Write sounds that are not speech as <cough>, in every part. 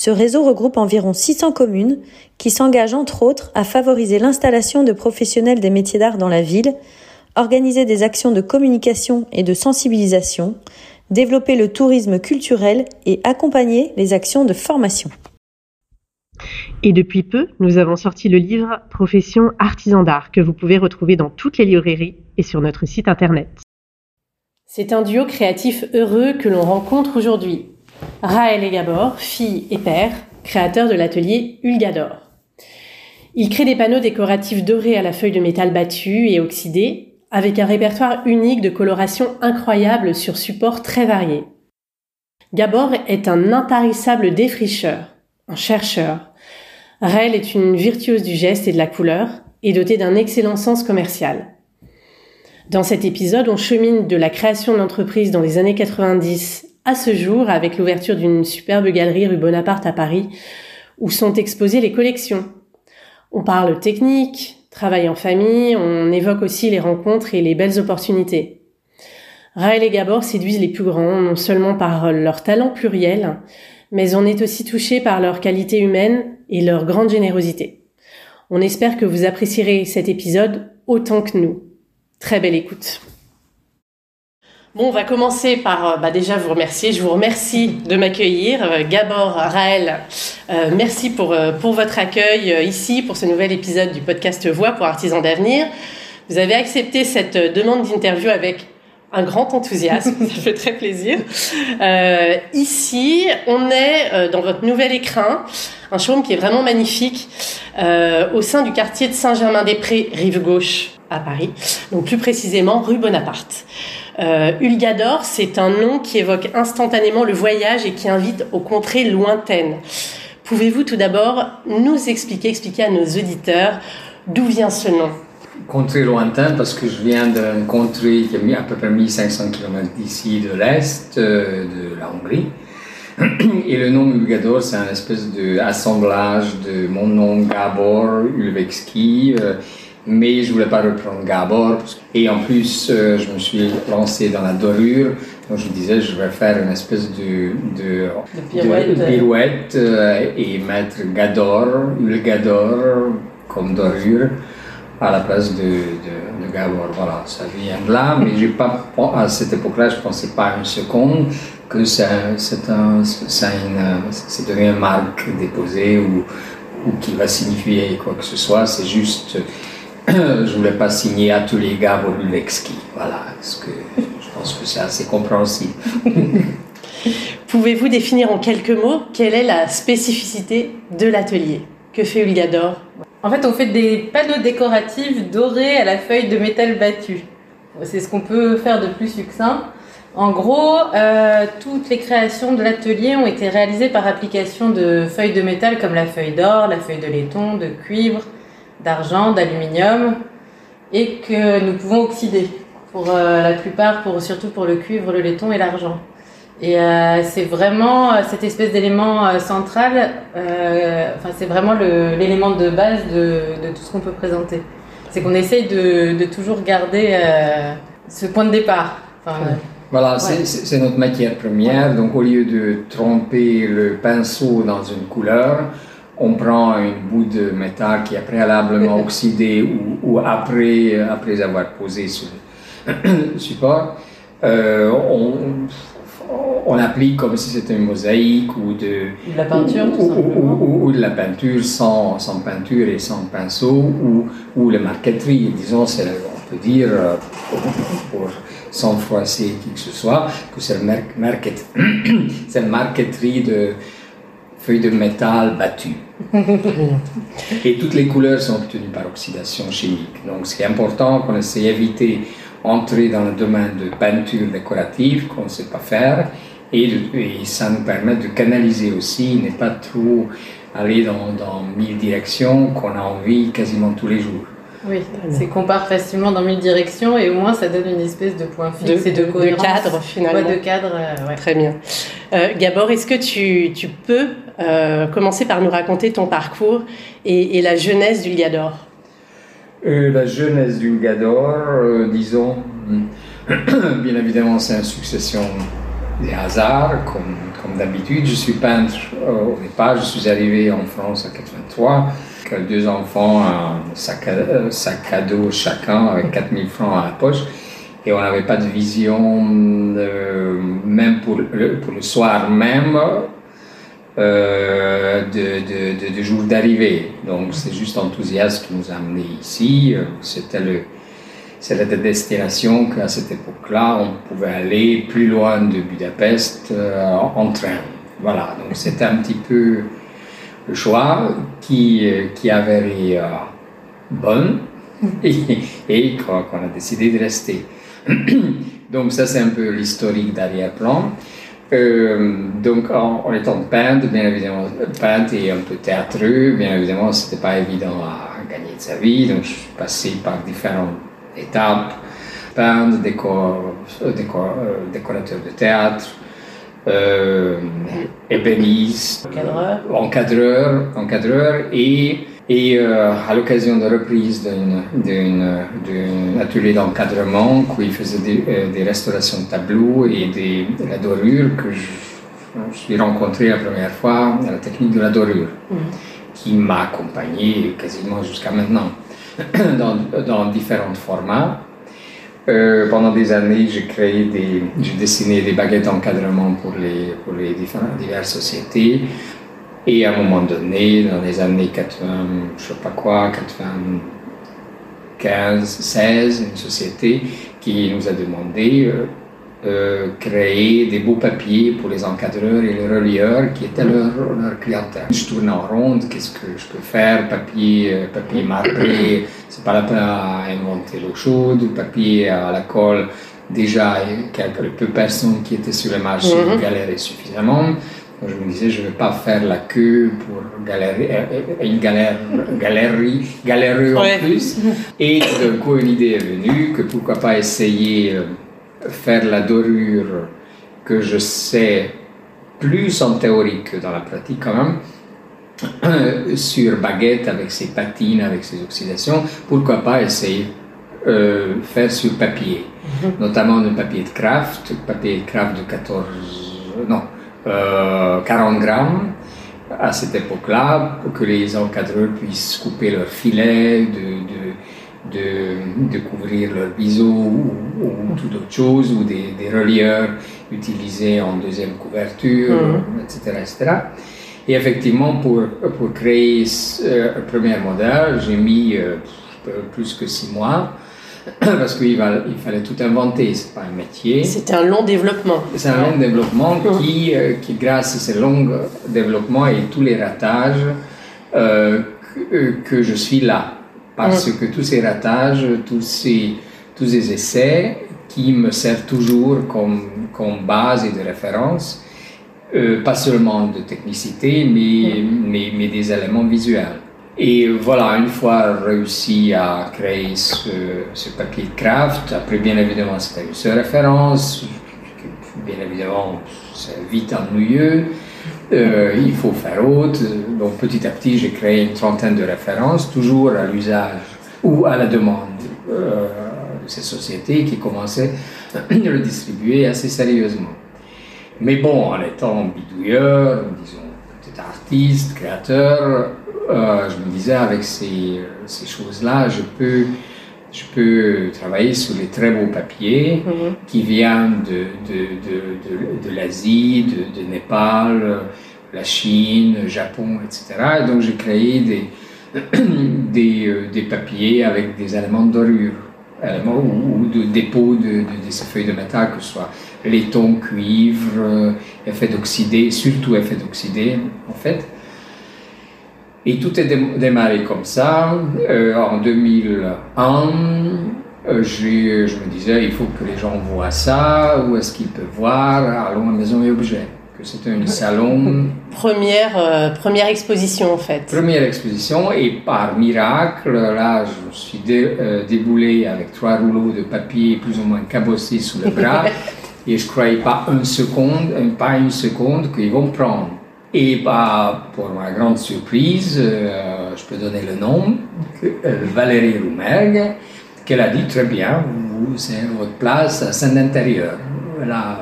Ce réseau regroupe environ 600 communes qui s'engagent entre autres à favoriser l'installation de professionnels des métiers d'art dans la ville, organiser des actions de communication et de sensibilisation, développer le tourisme culturel et accompagner les actions de formation. Et depuis peu, nous avons sorti le livre Profession artisan d'art que vous pouvez retrouver dans toutes les librairies et sur notre site internet. C'est un duo créatif heureux que l'on rencontre aujourd'hui. Raël et Gabor, fille et père, créateurs de l'atelier Ulgador. Ils créent des panneaux décoratifs dorés à la feuille de métal battue et oxydée, avec un répertoire unique de coloration incroyable sur supports très variés. Gabor est un intarissable défricheur, un chercheur, Raël est une virtuose du geste et de la couleur et dotée d'un excellent sens commercial. Dans cet épisode, on chemine de la création d'entreprise dans les années 90 à ce jour avec l'ouverture d'une superbe galerie rue Bonaparte à Paris où sont exposées les collections. On parle technique, travail en famille, on évoque aussi les rencontres et les belles opportunités. Raël et Gabor séduisent les plus grands, non seulement par leur talent pluriel, mais on est aussi touché par leur qualité humaine et leur grande générosité. On espère que vous apprécierez cet épisode autant que nous. Très belle écoute. Bon, on va commencer par euh, bah, déjà vous remercier. Je vous remercie de m'accueillir. Euh, Gabor, Raël, euh, merci pour, pour votre accueil ici pour ce nouvel épisode du podcast Voix pour artisans d'avenir. Vous avez accepté cette demande d'interview avec un grand enthousiasme, <laughs> ça fait très plaisir. Euh, ici, on est dans votre nouvel écrin, un showroom qui est vraiment magnifique, euh, au sein du quartier de Saint-Germain-des-Prés, rive gauche à Paris, donc plus précisément rue Bonaparte. Euh, Ulgador, c'est un nom qui évoque instantanément le voyage et qui invite aux contrées lointaines. Pouvez-vous tout d'abord nous expliquer, expliquer à nos auditeurs d'où vient ce nom? Contrée lointaine parce que je viens d'une contrée qui est à peu près 1500 km d'ici, de l'Est, euh, de la Hongrie. Et le nom Ulgador, c'est un espèce d'assemblage de mon nom Gabor Ulvexki. Euh, mais je voulais pas reprendre Gabor. Et en plus, euh, je me suis lancé dans la dorure. Donc je disais, je vais faire une espèce de, de, de pirouette, et mettre Gador, Ulgador comme dorure à la place de, Gabor. Voilà, ça vient de là, mais j'ai pas, à cette époque-là, je ne pensais pas une seconde que c'est un, c'est devenu une marque déposée ou, ou qui va signifier quoi que ce soit. C'est juste, <coughs> je voulais pas signer à tous les Gabor Lexki. Voilà, parce que je pense que c'est assez compréhensible. <laughs> Pouvez-vous définir en quelques mots quelle est la spécificité de l'atelier? Que fait Ulgador en fait, on fait des panneaux décoratifs dorés à la feuille de métal battue. C'est ce qu'on peut faire de plus succinct. En gros, euh, toutes les créations de l'atelier ont été réalisées par application de feuilles de métal comme la feuille d'or, la feuille de laiton, de cuivre, d'argent, d'aluminium, et que nous pouvons oxyder. Pour euh, la plupart, pour, surtout pour le cuivre, le laiton et l'argent. Et euh, c'est vraiment euh, cette espèce d'élément central, enfin, c'est vraiment l'élément de base de, de tout ce qu'on peut présenter. C'est qu'on essaye de, de, toujours garder ce point de départ. Enfin, voilà, ouais. c'est notre matière première. Donc au lieu de tromper le pinceau dans une couleur, on prend une bout de métal qui est préalablement <laughs> oxydé ou, ou après, après avoir posé sur le <coughs> support. Euh, on, on applique comme si c'était une mosaïque ou de, de la peinture, ou, ou, ou, ou, de la peinture sans, sans, peinture et sans pinceau, ou, ou la marqueterie. Disons, on peut dire, euh, pour, sans froisser qui que ce soit, que c'est <coughs> la marquet, marqueterie de feuilles de métal battues. <laughs> et toutes les couleurs sont obtenues par oxydation chimique. Donc, c'est important qu'on essaie d'éviter entrer dans le domaine de peinture décorative qu'on ne sait pas faire et, ça nous permet de canaliser aussi, n'est pas trop aller dans, dans mille directions qu'on a envie quasiment tous les jours. Oui, c'est qu'on part facilement dans mille directions et au moins ça donne une espèce de point fixe de, et de, de, cadre finalement. Ouais, de cadre, euh, ouais. Très bien. Euh, Gabor, est-ce que tu, tu peux euh, commencer par nous raconter ton parcours et, et la jeunesse du Gador euh, La jeunesse du Gador, euh, disons, <clears throat> bien évidemment c'est une succession des hasards, comme, comme d'habitude. Je suis peintre euh, au départ, je suis arrivé en France en 83 deux enfants, un sac à, euh, sac à dos chacun avec <laughs> 4000 francs à la poche. Et on n'avait pas de vision, euh, même pour le, pour le soir même, euh, de, de, de, jour d'arrivée. Donc c'est juste enthousiasme qui nous a amenés ici. C'était le, c'est la destination qu'à cette époque-là, on pouvait aller plus loin de Budapest euh, en train. Voilà, donc c'était un petit peu choix qui, euh, qui avait euh, bonne et, et qu'on a décidé de rester. <clears throat> donc ça c'est un peu l'historique d'arrière-plan. Euh, donc en, en, étant peintre, bien évidemment, peintre et un peu théâtreux, bien évidemment, c'était pas évident à gagner de sa vie. Donc je suis passé par différentes étapes, peintre, décor, décor, euh, décorateur de théâtre, euh, ébéniste, encadreur, encadreur, encadreur et, et euh, à l'occasion de reprise d'un atelier d'encadrement où il faisait des, euh, des, restaurations de tableaux et des, de la dorure que je, je suis rencontré la première fois à la technique de la dorure mmh. qui m'a accompagné quasiment jusqu'à maintenant <clears throat> dans, dans différents formats. Euh, pendant des années, j'ai créé des, j'ai dessiné des baguettes d'encadrement pour les, pour les différentes, diverses sociétés. Et à un moment donné, dans les années 80, je sais pas quoi, 95, 16, une société qui nous a demandé euh, euh, créer des beaux papiers pour les encadreurs et les relieurs qui étaient leur, leur clientèle. Je tourne en ronde, qu'est-ce que je peux faire? Papier, euh, papier marbré, c'est pas la peine à inventer l'eau chaude, papier à la colle. Déjà, quelques peu de personnes qui étaient sur le marché mm -hmm. galéraient suffisamment. je me disais, je ne vais pas faire la queue pour galérer, euh, une galère, galérie, galéreux en plus. Et d'un coup, une idée est venue que pourquoi pas essayer faire la dorure que je sais plus en théorie que dans la pratique quand même, <coughs> sur baguette avec ses patines, avec ses oxydations, pourquoi pas essayer euh, faire sur papier, -hmm. notamment le papier de craft, papier de craft de 14, non, euh, 40 grammes à cette époque-là, pour que les encadreurs puissent couper leurs filets, de, de de, de, couvrir leur biseau ou, ou toute autre chose, ou des, des, relieurs utilisés en deuxième couverture, etc., etc. Et effectivement, pour, pour créer ce euh, premier modèle, j'ai mis euh, plus que six mois. <clears throat> Parce qu'il il fallait tout inventer, c'est pas un métier. C'était un long développement. C'est un long développement qui, euh, qui, grâce à ce long développement et tous les ratages, euh, que, que, je suis là parce mmh. que tous ces ratages, tous ces, tous ces essais qui me servent toujours comme, comme base et de référence, euh, pas seulement de technicité, mais, mais, mais, des éléments visuels. Et voilà, une fois réussi à créer ce, ce papier de craft, après bien évidemment c'était une seule référence, bien évidemment c'est vite ennuyeux, euh, il faut faire autre. Donc petit à petit, j'ai créé une trentaine de références, toujours à l'usage ou à la demande euh, de ces sociétés qui commençaient à le distribuer assez sérieusement. Mais bon, en étant bidouilleur, disons, peut-être artiste, créateur, euh, je me disais avec ces, ces choses-là, je peux, je peux travailler sur les très beaux papiers -hmm. qui viennent de, de, de, de, l'Asie, de, Népal, la Chine, Japon, etc. Et donc j'ai créé des, <clears throat> des, euh, des, papiers avec des éléments de dorure, éléments ou, ou de dépôt de, de, ces feuilles de métal, que ce soit laiton, cuivre, effet d'oxydé, surtout effet d'oxydé en fait. Et tout est démarré comme ça. Euh, en 2001, euh, je me disais, il faut que les gens voient ça, où est-ce qu'ils peuvent voir, allons à Maison et Objets, que c'était un salon. <laughs> Première, euh, première exposition en fait. Première exposition et par miracle, là, je suis euh, déboulé avec trois rouleaux de papier plus ou moins cabossés sous le bras <laughs> et je croyais pas une seconde, pas une seconde qu'ils vont prendre. Et bah, pour ma grande surprise, euh, je peux donner le nom, Valérie Roumergue, qu'elle a dit très bien, vous, c'est votre place à Saint-Intérieur. Là,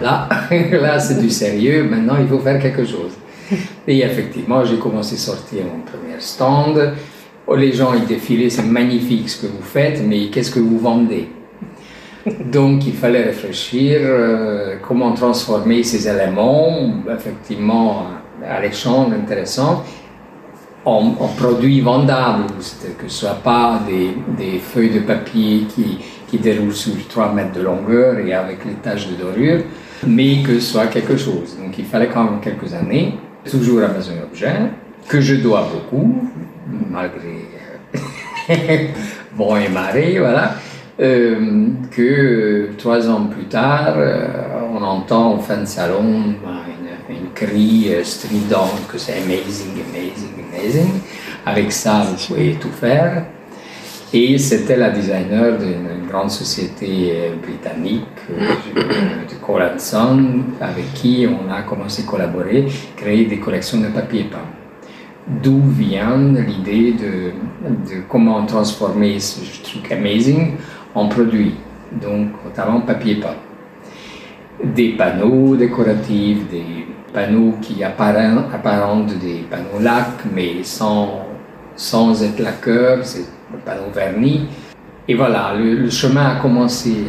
Là, <laughs> là c'est du sérieux, maintenant il faut faire quelque chose. Et effectivement, j'ai commencé à sortir mon premier stand. Oh, les gens ils défilaient, c'est magnifique ce que vous faites, mais qu'est-ce que vous vendez? Donc il fallait réfléchir euh, comment transformer ces éléments, effectivement, à l'échange intéressant, en, produits vendables, que ce ne soit pas des, feuilles de papier qui, déroulent sur 3 mètres de longueur et avec les taches de dorure, mais que ce soit quelque chose. Donc il fallait quand même quelques années, toujours à Maison Objet, que je dois beaucoup, malgré <laughs> bon et marée, voilà, que trois ans plus tard, euh, on entend en fin de salon une, une cri stridente que c'est amazing, amazing, amazing. Avec ça, vous pouvez tout faire. Et c'était la designer d'une grande société euh, britannique, euh, de Colanson, avec qui on a commencé à collaborer, créer des collections de papier peint. D'où vient l'idée de, de, comment transformer ce truc amazing en produit, donc notamment papier peint. Des panneaux décoratifs, des panneaux qui apparentent des panneaux lac, mais sans, sans être lacqueur, panneau vernis. Et voilà, le, chemin a commencé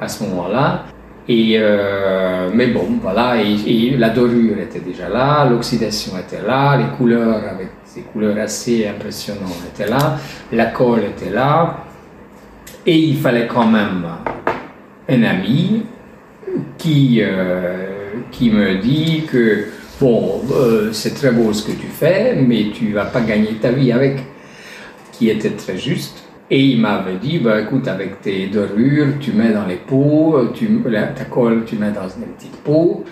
à, ce moment-là. Et euh, mais bon, voilà, et, la dorure était déjà là, l'oxydation était là, les couleurs avec ces couleurs assez impressionnantes étaient là, la colle était là, et il fallait quand même un ami qui, euh, qui me dit que bon, euh, c'est très beau ce que tu fais, mais tu vas pas gagner ta vie avec qui était très juste. Et il m'avait dit, bah, écoute, avec tes dorures, tu mets dans les pots, tu, ta colle, tu mets dans une petite pot,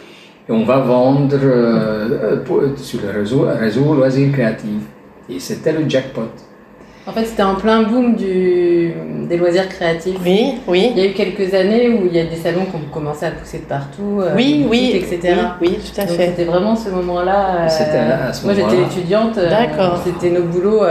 et on va vendre euh, sur le réseau, réseau Loisirs Créatifs. Et c'était le jackpot. En fait, c'était en plein boom du, des loisirs créatifs. Oui, oui. Il y a eu quelques années où il y a des salons qui ont commencé à pousser de partout. Euh, oui, oui, etc. Oui, tout à fait. C'était vraiment ce moment-là. ce moi, j'étais étudiante. D'accord. C'était nos boulots.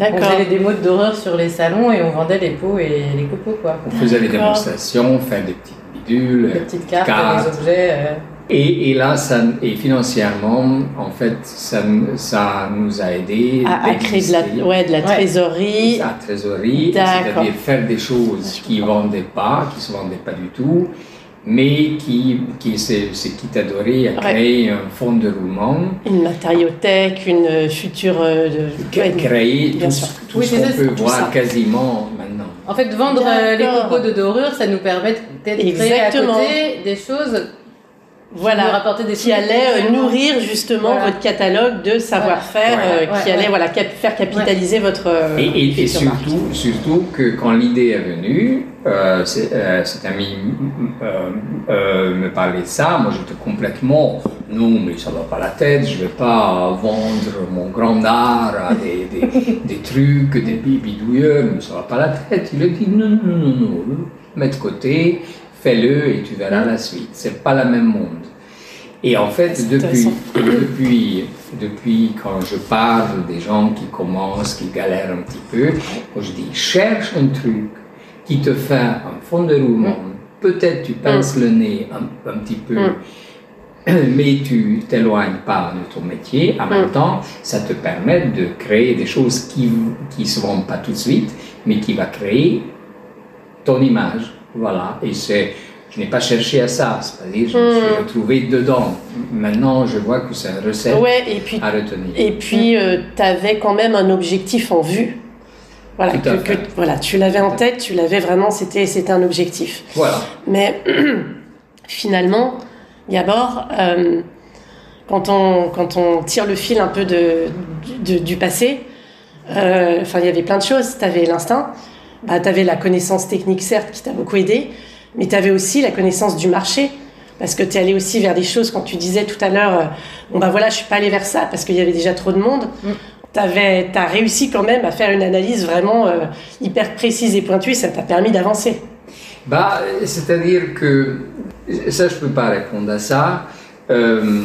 On faisait des démos d'horreur sur les salons et on vendait les pots et les copeaux. Quoi. On faisait les démonstrations, on faisait des petites bidules, des petites cartes, des objets. Euh. Et, et, là, ça, et financièrement, en fait, ça, ça nous a aidé à, créer de la, ouais, de la trésorerie. La trésorerie, c'est-à-dire faire des choses qui ne vendaient pas, qui ne se vendaient pas du tout, mais qui, qui c'est qui t'a à créer un fonds de roulement. Une matériothèque, une future... Euh, de, créer tout, tout ce qu'on peut voir quasiment maintenant. En fait, vendre euh, les copeaux de dorure, ça nous permet d'être créer à côté des choses voilà, des qui allait euh, nourrir justement votre catalogue de savoir-faire, euh, qui allait voilà, faire capitaliser votre. Euh, et, et, surtout, surtout que quand l'idée est venue, cet ami me parlait de ça, moi j'étais complètement non, mais ça va pas la tête, je vais pas vendre mon grand art à des, <laughs> des, des trucs, des bidouilleurs, mais ça va pas la tête. Il a dit non, non, non, non, mets de côté, fais-le et tu verras la suite. C'est pas le même monde. Et en fait, depuis, depuis, depuis quand je parle des gens qui commencent, qui galèrent un petit peu, je dis cherche un truc qui te fait un fond de roulement. Mm. Peut-être tu pinces mm. le nez un, un petit peu, mm. <clears throat> mais tu t'éloignes pas de ton métier. En même temps, ça te permet de créer des choses qui ne se vendent pas tout de suite, mais qui va créer ton image. Voilà, et c'est, je n'ai pas cherché à ça, c'est-à-dire je me suis hmm. retrouvé dedans. Maintenant, je vois que c'est une recette et puis, à retenir. Et puis, euh, tu avais quand même un objectif en vue. Voilà, que, voilà tu l'avais en tête, tu l'avais vraiment, c'était, c'était un objectif. Voilà. Mais <clears throat> finalement, Gabor, euh, quand, on, quand on tire le fil un peu de, du passé, euh, enfin, il y avait plein de choses. Tu avais l'instinct, bah, tu avais la connaissance technique, certes, qui t'a beaucoup aidé, mais tu avais aussi la connaissance du marché. parce que tu es allé aussi vers des choses quand tu disais tout à l'heure, euh, bon bah voilà, je suis pas allé vers ça parce qu'il y avait déjà trop de monde. Mm. Tu as réussi quand même à faire une analyse vraiment euh, hyper précise et pointue, ça t'a permis d'avancer. Bah, c'est-à-dire que ça, je peux pas répondre à ça. Euh,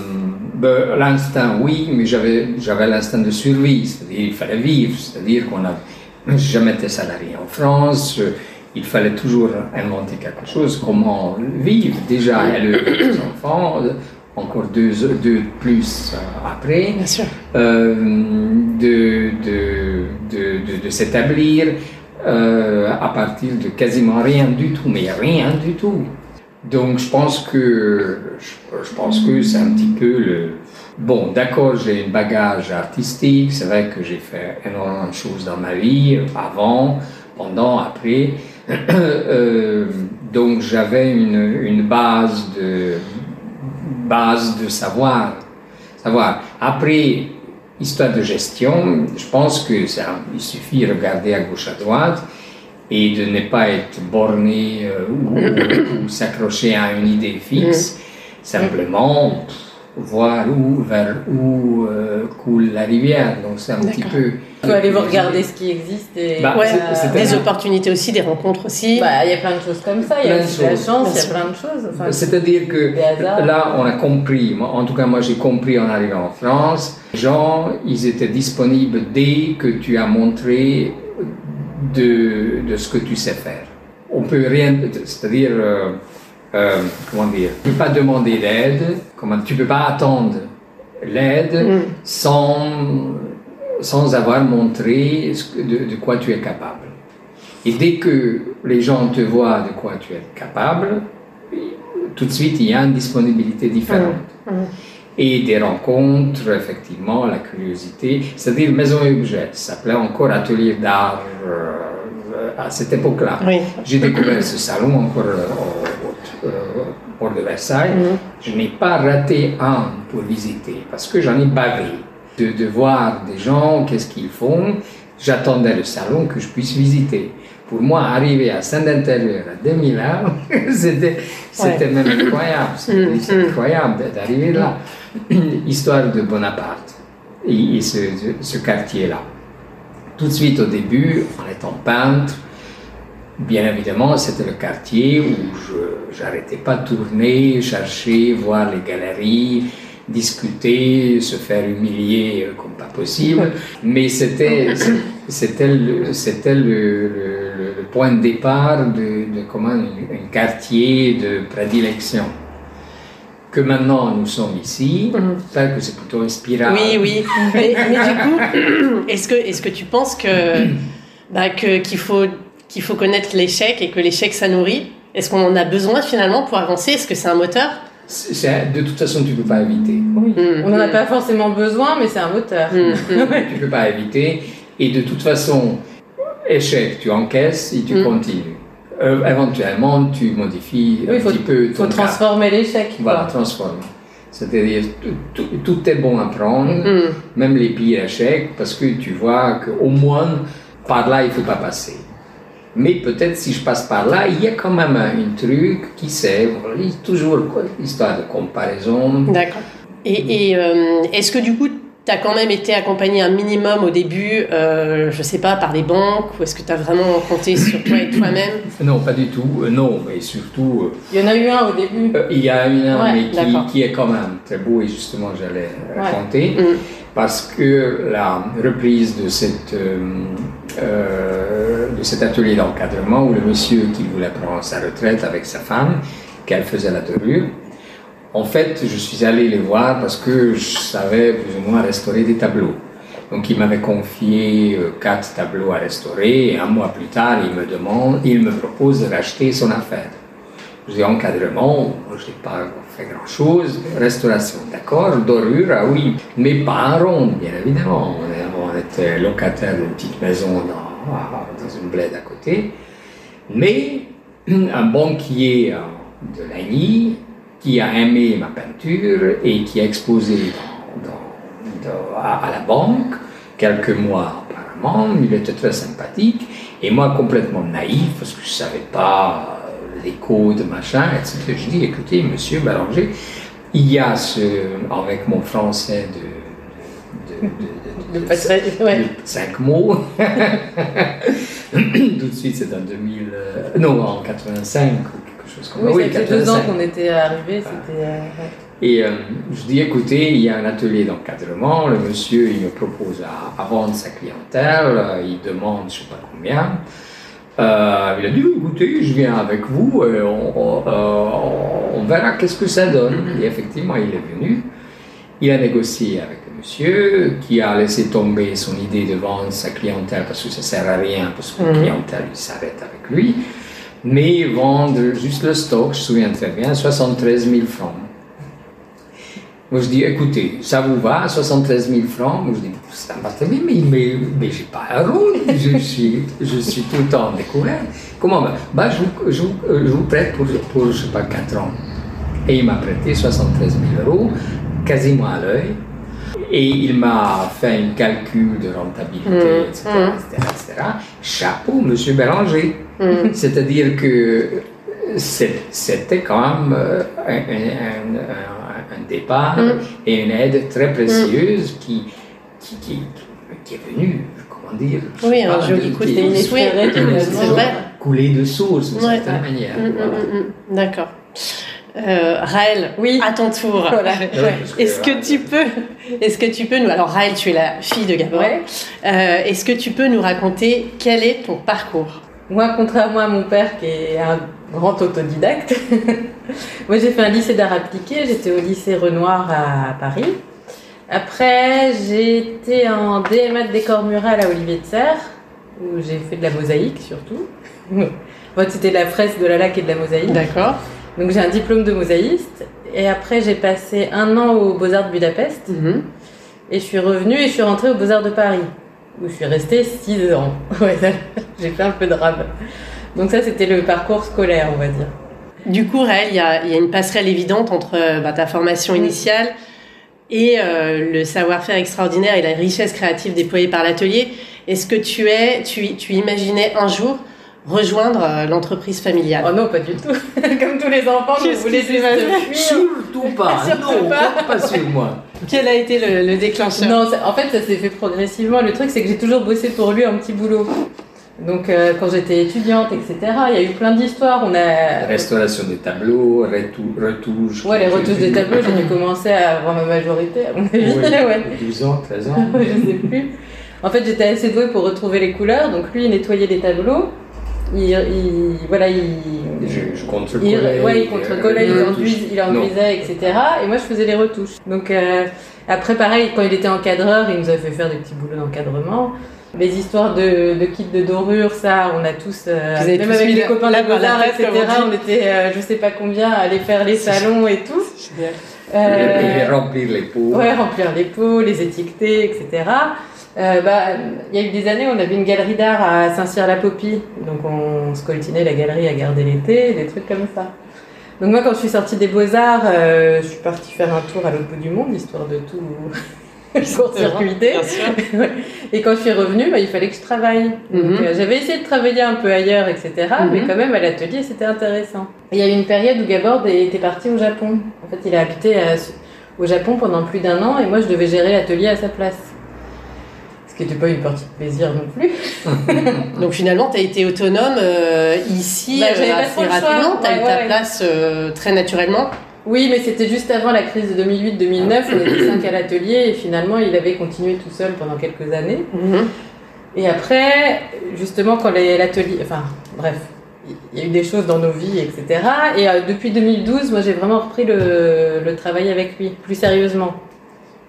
ben, l'instinct, oui, mais j'avais, j'avais l'instinct de survie, c'est-à-dire il fallait vivre, c'est-à-dire qu'on a jamais été salarié en France, il fallait toujours inventer quelque chose, comment vivre? Déjà, élever les enfants, encore deux, deux de plus après, Bien sûr. Euh, de, de, de, de, s'établir euh, à partir de quasiment rien du tout, mais rien du tout. Donc je pense que je, pense que c'est un petit peu le bon. D'accord, j'ai un bagage artistique. C'est vrai que j'ai fait énormément de choses dans ma vie avant, pendant, après. <clears throat> Euh, donc j'avais une, une, base de base de savoir. Savoir. Après, histoire de gestion, je pense que ça, il suffit de regarder à gauche à droite et de ne pas être borné euh, ou, s'accrocher à une idée fixe, simplement voir où, vers où euh, coule la rivière. Donc c'est un petit peu... Il faut aller vous regarder ce qui existe. Et, bah, des opportunités aussi, des rencontres aussi. Bah, il y a plein de choses comme ça, il y a aussi la chance, il y a plein de choses. C'est-à-dire que là, on a compris, en tout cas moi j'ai compris en arrivant en France, les gens, ils étaient disponibles dès que tu as montré de, de, ce que tu sais faire. On peut rien, c'est-à-dire, euh, euh, comment dire, tu peux pas demander l'aide, comment, tu peux pas attendre l'aide mm. sans, sans avoir montré de, de, quoi tu es capable. Et dès que les gens te voient de quoi tu es capable, tout de suite il y a une disponibilité différente. Mm. Mm et des rencontres, effectivement, la curiosité, c'est-à-dire maison et objet, ça s'appelait encore atelier d'art euh, à cette époque-là. J'ai découvert ce salon encore euh, port de Versailles. Mhm. Je n'ai pas raté un pour visiter parce que j'en ai bavé de, de voir des gens, qu'est-ce qu'ils font. J'attendais le salon que je puisse visiter pour moi, arriver à Saint-Intérieur à 2000 ans, <laughs> c'était, c'était même incroyable. C'était mm, mm. incroyable d'arriver là. Histoire de Bonaparte et, ce, ce quartier-là. Tout de suite au début, en étant peintre, bien évidemment, c'était le quartier où je n'arrêtais pas de tourner, chercher, voir les galeries, discuter, se faire humilier comme pas possible. <laughs> Mais c'était, c'était le, c'était le, le, point de départ de, de comment un, quartier de prédilection. Que maintenant nous sommes ici, mm. que c'est plutôt inspirant. Oui, oui. <laughs> mais, mais, du coup, est-ce que, est-ce que tu penses que, bah, que, qu'il faut, qu'il faut connaître l'échec et que l'échec ça nourrit Est-ce qu'on en a besoin finalement pour avancer? Est-ce que c'est un moteur? De toute façon, tu ne peux pas éviter. Mm. On n'en a pas forcément besoin, mais c'est un moteur. Mm. <laughs> tu ne peux pas éviter. Et de toute façon, échec, tu encaisses et tu mm. continues. Euh, éventuellement, tu modifies un petit peu. Il faut transformer l'échec. Voilà, transformer. C'est-à-dire, tout, tout, est bon à prendre, même les pires échecs, parce que tu vois qu'au moins, par là, il ne faut pas passer. Mais peut-être si je passe par là, il y a quand même un truc qui sait, toujours histoire de comparaison. D'accord. Et, et euh, est-ce que du coup, tu as quand même été accompagné un minimum au début, euh, je sais pas, par les banques, ou est-ce que tu as vraiment compté sur toi et toi-même? Non, pas du tout. Euh, non, mais surtout. Euh, il y en a eu un au début. il y a eu un, mais qui, qui, est quand même très beau, et justement, j'allais raconter. Mm. Parce que la reprise de cette euh, de cet atelier d'encadrement où le monsieur qui voulait prendre sa retraite avec sa femme, qu'elle faisait la dorure. En fait, je suis allé les voir parce que je savais plus ou moins restaurer des tableaux. Donc, il m'avait confié euh, quatre tableaux à restaurer et un mois plus tard, il me demande, il me propose de racheter son affaire. Je dis encadrement, je n'ai pas fait grand chose. Restauration, d'accord. Dorure, ah oui, mais pas en rond, bien évidemment on était locataire d'une petite maison dans, dans une bled à côté. Mais un banquier de Lagny qui a aimé ma peinture et qui a exposé à, la banque quelques mois auparavant, il était très sympathique et moi complètement naïf parce que je ne savais pas les codes, machin, etc. Je dis, écoutez, monsieur Bélanger, il y a ce, avec mon français de, de, de, de, ouais. cinq mots, <laughs> tout de suite c'est en 2000, euh, non, en 85 ou quelque chose comme ça. Oui, oui ça fait deux ans qu'on était arrivés, c'était... Euh, ouais. Et euh, je dis, écoutez, il y a un atelier d'encadrement, le monsieur, il me propose à, à vendre sa clientèle, il demande je ne sais pas combien. Euh, il a dit, écoutez, je viens avec vous, et on, on, euh, on verra qu'est-ce que ça donne. Et effectivement, il est venu, il a négocié avec le monsieur, qui a laissé tomber son idée de vendre sa clientèle parce que ça ne sert à rien, parce que la clientèle s'arrête avec lui, mais vendre juste le stock, je me souviens très bien, 73 000 francs. Moi, je dis, écoutez, ça vous va, 73 000 francs? Moi, je dis, ça m'a très bien, mais, mais, mais j'ai pas un rôle, je suis, je suis tout le temps en découvert. Comment bah, bah je, vous, je, vous, je, vous, prête pour, pour, je sais pas, 4 ans. Et il m'a prêté 73 000 euros, quasiment à l'œil. Et il m'a fait un calcul de rentabilité, mmh. etc., etc., etc. Chapeau, monsieur Bélanger. Mmh. <laughs> C'est-à-dire que c'était quand même un, un, un un départ mm. et une aide très précieuse mm. qui, qui, qui, qui, est venue, comment dire Oui, un joli coup, vrai. Couler de source, d'une ouais. certaine manière. Mm, voilà. D'accord. Euh, Raël, oui. à ton tour. <laughs> Voilà. Ouais. Est-ce que tu peux, est-ce que tu peux nous, alors Raël, tu es la fille de Gabor. Ouais. Euh, est-ce que tu peux nous raconter quel est ton parcours? Moi, contrairement à mon père, qui est un grand autodidacte. <laughs> Moi, j'ai fait un lycée d'art appliqué, j'étais au lycée Renoir à Paris. Après, j'ai été en DMA de décor mural à Olivier de Serre, où j'ai fait de la mosaïque surtout. <laughs> Moi, c'était de la fresque, de la laque et de la mosaïque. D'accord. Donc, j'ai un diplôme de mosaïste. Et après, j'ai passé un an aux Beaux-Arts de Budapest. Mm -hmm. Et je suis revenue et je suis rentrée aux Beaux-Arts de Paris, où je suis restée six ans. <laughs> Ouais, j'ai fait un peu de rab. Donc ça, c'était le parcours scolaire, on va dire. Du coup, Raël, il y a, y a, une passerelle évidente entre bah, ta formation initiale et euh, le savoir-faire extraordinaire et la richesse créative déployée par l'atelier. Est-ce que tu es, tu, tu imaginais un jour rejoindre euh, l'entreprise familiale Oh non, pas du tout. <laughs> Comme tous les enfants, vous voulez juste Surtout pas. <laughs> Surtout non, pas. pas sur moi. Quel a été le, le déclencheur Non, en fait, ça s'est fait progressivement. Le truc, c'est que j'ai toujours bossé pour lui un petit boulot. Donc, euh, quand j'étais étudiante, etc., il y a eu plein d'histoires. On a... Restauration des tableaux, retouches. Ouais, les retouches des tableaux, j'ai dû <laughs> commencer à avoir ma majorité, à mon avis. Oui, ouais. 12 ans, 13 ans. je sais plus. En fait, j'étais assez douée pour retrouver les couleurs. Donc, lui, il nettoyait les tableaux. Il, il voilà, il. Je, je contre il, ouais, il contre-collait, il, enduisait, il enduisait, etc. Et moi, je faisais les retouches. Donc, euh, après, pareil, quand il était encadreur, il nous a fait faire des petits boulots d'encadrement. Les histoires de, de kits de dorure, ça, on a tous, euh, même tous avec les copains de la Beaux-Arts, etc., on était, euh, je sais pas combien, à aller faire les salons et tout. Euh, et remplir les pots. Ouais, remplir les pots, les étiqueter, etc. Euh, bah, il y a eu des années, on avait une galerie d'art à Saint-Cyr-la-Popie, donc on scoltinait la galerie à garder l'été, des trucs comme ça. Donc moi, quand je suis sortie des Beaux-Arts, euh, je suis partie faire un tour à l'autre bout du monde, histoire de tout <laughs> court-circuiter. <laughs> et quand je suis revenue, bah, il fallait que je travaille. Mm -hmm. euh, j'avais essayé de travailler un peu ailleurs, etc. Mm -hmm. Mais quand même, à l'atelier, c'était intéressant. Et il y a eu une période où Gabord était parti au Japon. En fait, il a habité à, au Japon pendant plus d'un an et moi, je devais gérer l'atelier à sa place. Ce qui n'était pas une partie de plaisir non plus. <laughs> Donc finalement, tu as été autonome euh, ici bah, euh, assez rapidement. Tu as eu ta ouais. place euh, très naturellement. Oui, mais c'était juste avant la crise de 2008-2009. On était cinq à l'atelier et finalement, il avait continué tout seul pendant quelques années. Mm -hmm. Et après, justement, quand l'atelier. Enfin, bref, il y a eu des choses dans nos vies, etc. Et euh, depuis 2012, moi, j'ai vraiment repris le, le, travail avec lui, plus sérieusement.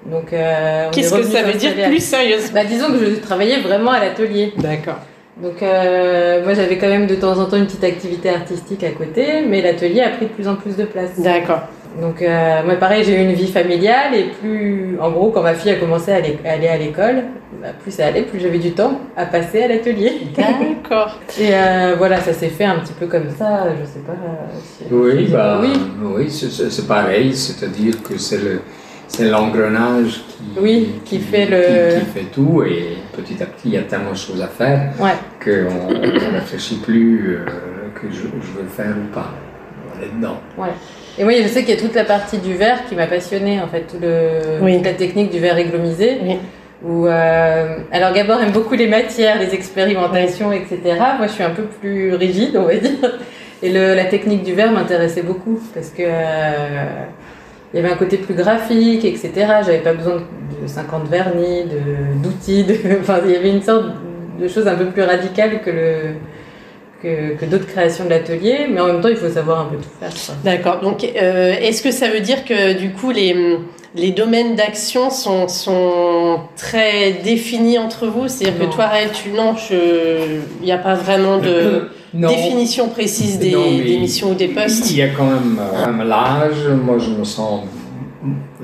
Donc, euh, qu'est-ce que ça veut dire plus sérieusement bah, Disons que je travaillais vraiment à l'atelier. D'accord. Donc euh, moi j'avais quand même de temps en temps une petite activité artistique à côté, mais l'atelier a pris de plus en plus de place. D'accord. Donc euh, moi pareil j'ai eu une vie familiale et plus en gros quand ma fille a commencé à aller, à, l'école, bah, plus ça allait, plus j'avais du temps à passer à l'atelier. <laughs> D'accord. et euh, voilà ça s'est fait un petit peu comme ça, je sais pas. Si oui bah oui, oui c'est pareil, c'est-à-dire que c'est le c'est l'engrenage qui, oui, qui, qui, fait le... Qui, qui, fait tout et petit à petit il y a tellement de choses à faire ouais. qu'on ne réfléchit plus euh, que je, je veux faire ou pas. On est dedans. Ouais. Et moi, je sais qu'il y a toute la partie du verre qui m'a passionnée, en fait, tout le, Oui. toute la technique du verre églomisé. Oui. Où, euh, alors Gabor aime beaucoup les matières, les expérimentations, etc. Moi, je suis un peu plus rigide, on va dire. Et le, la technique du verre m'intéressait beaucoup parce que euh, il y avait un côté plus graphique, etc. J'avais pas besoin de, de 50 vernis, d'outils. <laughs> Enfin, il y avait une sorte de choses un peu plus radicales que le que, d'autres créations de l'atelier, mais en même temps, il faut savoir un peu tout faire. D'accord. Donc, euh, est-ce que ça veut dire que du coup, les, les domaines d'action sont, sont très définis entre vous C'est-à-dire que toi, Raël, tu non, il n'y a pas vraiment de <coughs> Non. définition précise des, Non, mais des missions ou des postes Il y a quand même euh, un l'âge. Moi, je me sens,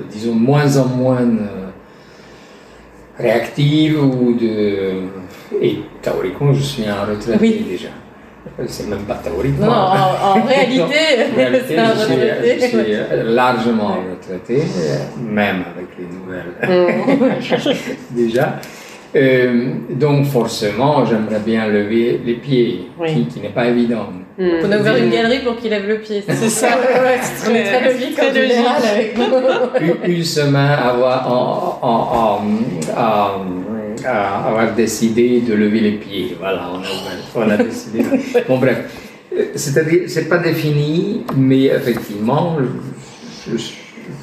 disons, moins en moins euh, réactive ou de. Et théoriquement, je suis un retraité Oui. déjà. C'est même pas théoriquement. <laughs> Non, en, en réalité, réalité, je suis, suis largement retraité, même avec les nouvelles Mmh. <laughs> déjà. Euh, donc forcément, j'aimerais bien lever les pieds, Oui. qui, qui n'est pas évident. Mmh. On a ouvert une galerie pour qu'il lève le pied. C'est ça. Ouais, ouais, c'est très- très, très logique en général logique. avec nous. <laughs> Une, une semaine avoir, en- en- en- en- à avoir décidé de lever les pieds. Voilà, on a, on a décidé. <laughs> Bon, bref. C'est-à-dire, c'est pas défini, mais effectivement, je,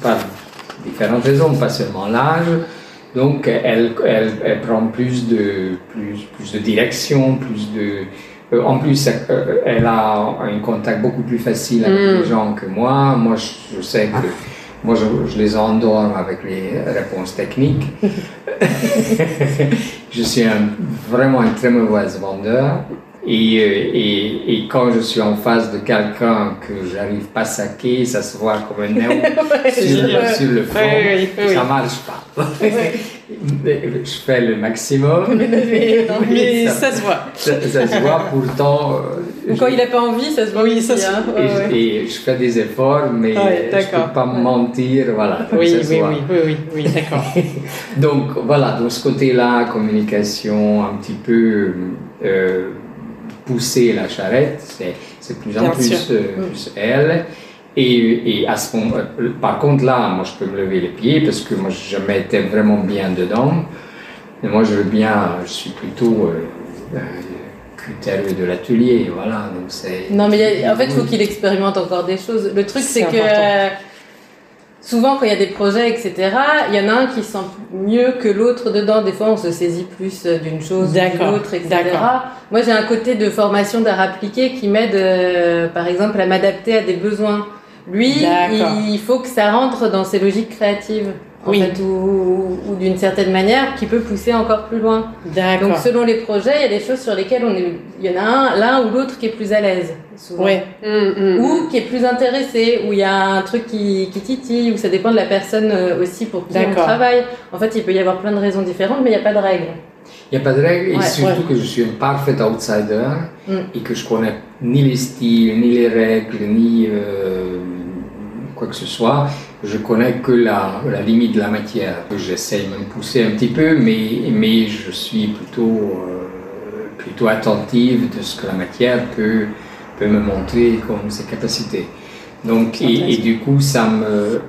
par différentes raisons, pas seulement l'âge. Donc, elle, elle, elle prend plus de, plus, plus de direction, plus de. euh, en plus, euh, elle a un contact beaucoup plus facile avec Mm. les gens que moi. Moi, je sais que moi, je, je les endors avec les réponses techniques. <laughs> je suis un- vraiment un très mauvais vendeur. Et, euh, et, et quand je suis en face de quelqu'un que j'arrive pas à saquer, ça se voit comme un <laughs> néon sur, le- sur le front. Oui, oui, oui. Ça marche pas. Je fais le maximum. <laughs> Mais ça, ça se voit. ça- ça se voit pourtant. euh, Quand il n'a pas envie, ça se voit Oui, ça se- hein. et, Ouais, je- ouais. et je fais des efforts, mais Ouais, je d'accord. peux pas me mentir, voilà. Oui, oui, oui, oui, oui, oui, d'accord. <laughs> Donc voilà, de ce côté-là, communication un petit peu euh, pousser la charrette, c'est plus en plus, euh, plus elle. Et, et à ce moment, euh, par contre là, moi je peux me lever les pieds parce que moi je m'étais vraiment bien dedans. Et moi je veux bien, je suis plutôt euh, euh, de l'atelier, voilà. Donc c'est. Non, mais a- en fait, il faut qu'il expérimente encore des choses. Le truc, C'est que euh, souvent, quand il y a des projets, etc., il y en a un qui sent mieux que l'autre dedans. Des fois, on se saisit plus euh, d'une chose ou d'une D'accord, autre, etc. Moi, j'ai un côté de formation d'art appliqué qui m'aide, euh, par exemple, à m'adapter à des besoins. Lui, il faut que ça rentre dans ses logiques créatives. En Oui. fait, ou, ou d'une certaine manière, qui peut pousser encore plus loin. Donc selon les projets, il y a des choses sur lesquelles on est, il y en a un, l'un ou l'autre qui est plus à l'aise, souvent. Ouais. Hum, hum, Ou qui est plus intéressé, où il y a un truc qui, qui titille, ou ça dépend de la personne euh, aussi pour qui on travaille. En fait, il peut y avoir plein de raisons différentes, mais il n'y a pas de règle. Il n'y a pas de règle, et surtout ouais. que je suis un parfait outsider Mm. et que je connais ni les styles, ni les règles, ni euh, quoi que ce soit. Je connais que la, la limite de la matière. J'essaye de me pousser un petit peu, mais, mais je suis plutôt, euh, plutôt attentive de ce que la matière peut, peut me montrer comme ses capacités. Donc, et, et du coup, ça me,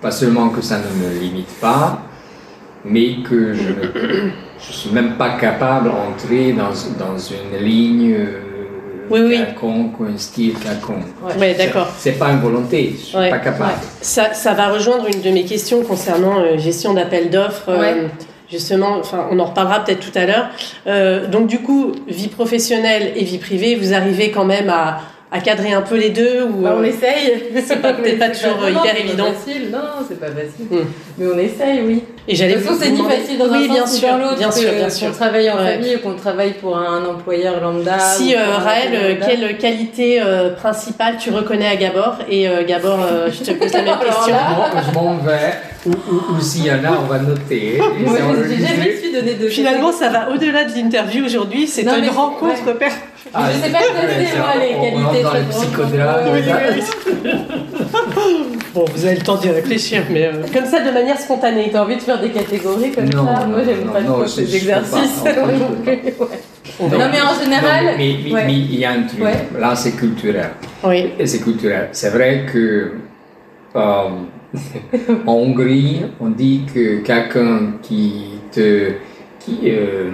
pas seulement que ça ne me limite pas, mais que je ne je suis même pas capable d'entrer dans, dans une ligne euh, Oui, oui. quelconque ou un style quelconque. Ouais. Ouais, d'accord. C'est pas une volonté, je suis Ouais. pas capable. Ça, ça va rejoindre une de mes questions concernant euh, gestion d'appel d'offres. euh, justement, enfin, on en reparlera peut-être tout à l'heure. Euh, donc, du coup, vie professionnelle et vie privée, vous arrivez quand même à, à cadrer un peu les deux ou Bah, on euh, essaye. <laughs> c'est pas- peut-être pas toujours, non, hyper c'est pas évident. facile. Non, c'est pas facile. Hmm. Mais on essaye, oui. Et De j'allais toute façon, vous c'est ni demander- facile dans oui, un bien sens ni sûr, dans l'autre. bien sûr, bien Qu'on sûr. travaille en Ouais. famille ou qu'on travaille pour un employeur lambda. Si euh, Raël, euh, lambda. quelle qualité euh, principale tu reconnais à Gabor Et euh, Gabor, euh, je te pose la même question. je m'en vais, ou, ou, ou s'il y en a, on va noter. et j'ai enregistré. jamais su donner de Finalement, ça va au-delà de l'interview aujourd'hui. C'est Non, une rencontre ouais. Ah, Je sais pas c'est- moi, les on- on qualités entre dans psychodrame. <laughs> Bon, vous avez le temps d'y réfléchir, mais euh, comme ça, de manière spontanée. T'as envie de faire des catégories comme Non, ça Moi, j'aime pas trop ces exercices. <laughs> non, mais en général. Non, mais, mais- ouais. mais il y a un truc. Ouais. Là, c'est culturel. Oui. Et c'est culturel. C'est vrai que euh, en Hongrie, on dit que quelqu'un qui te, qui, euh,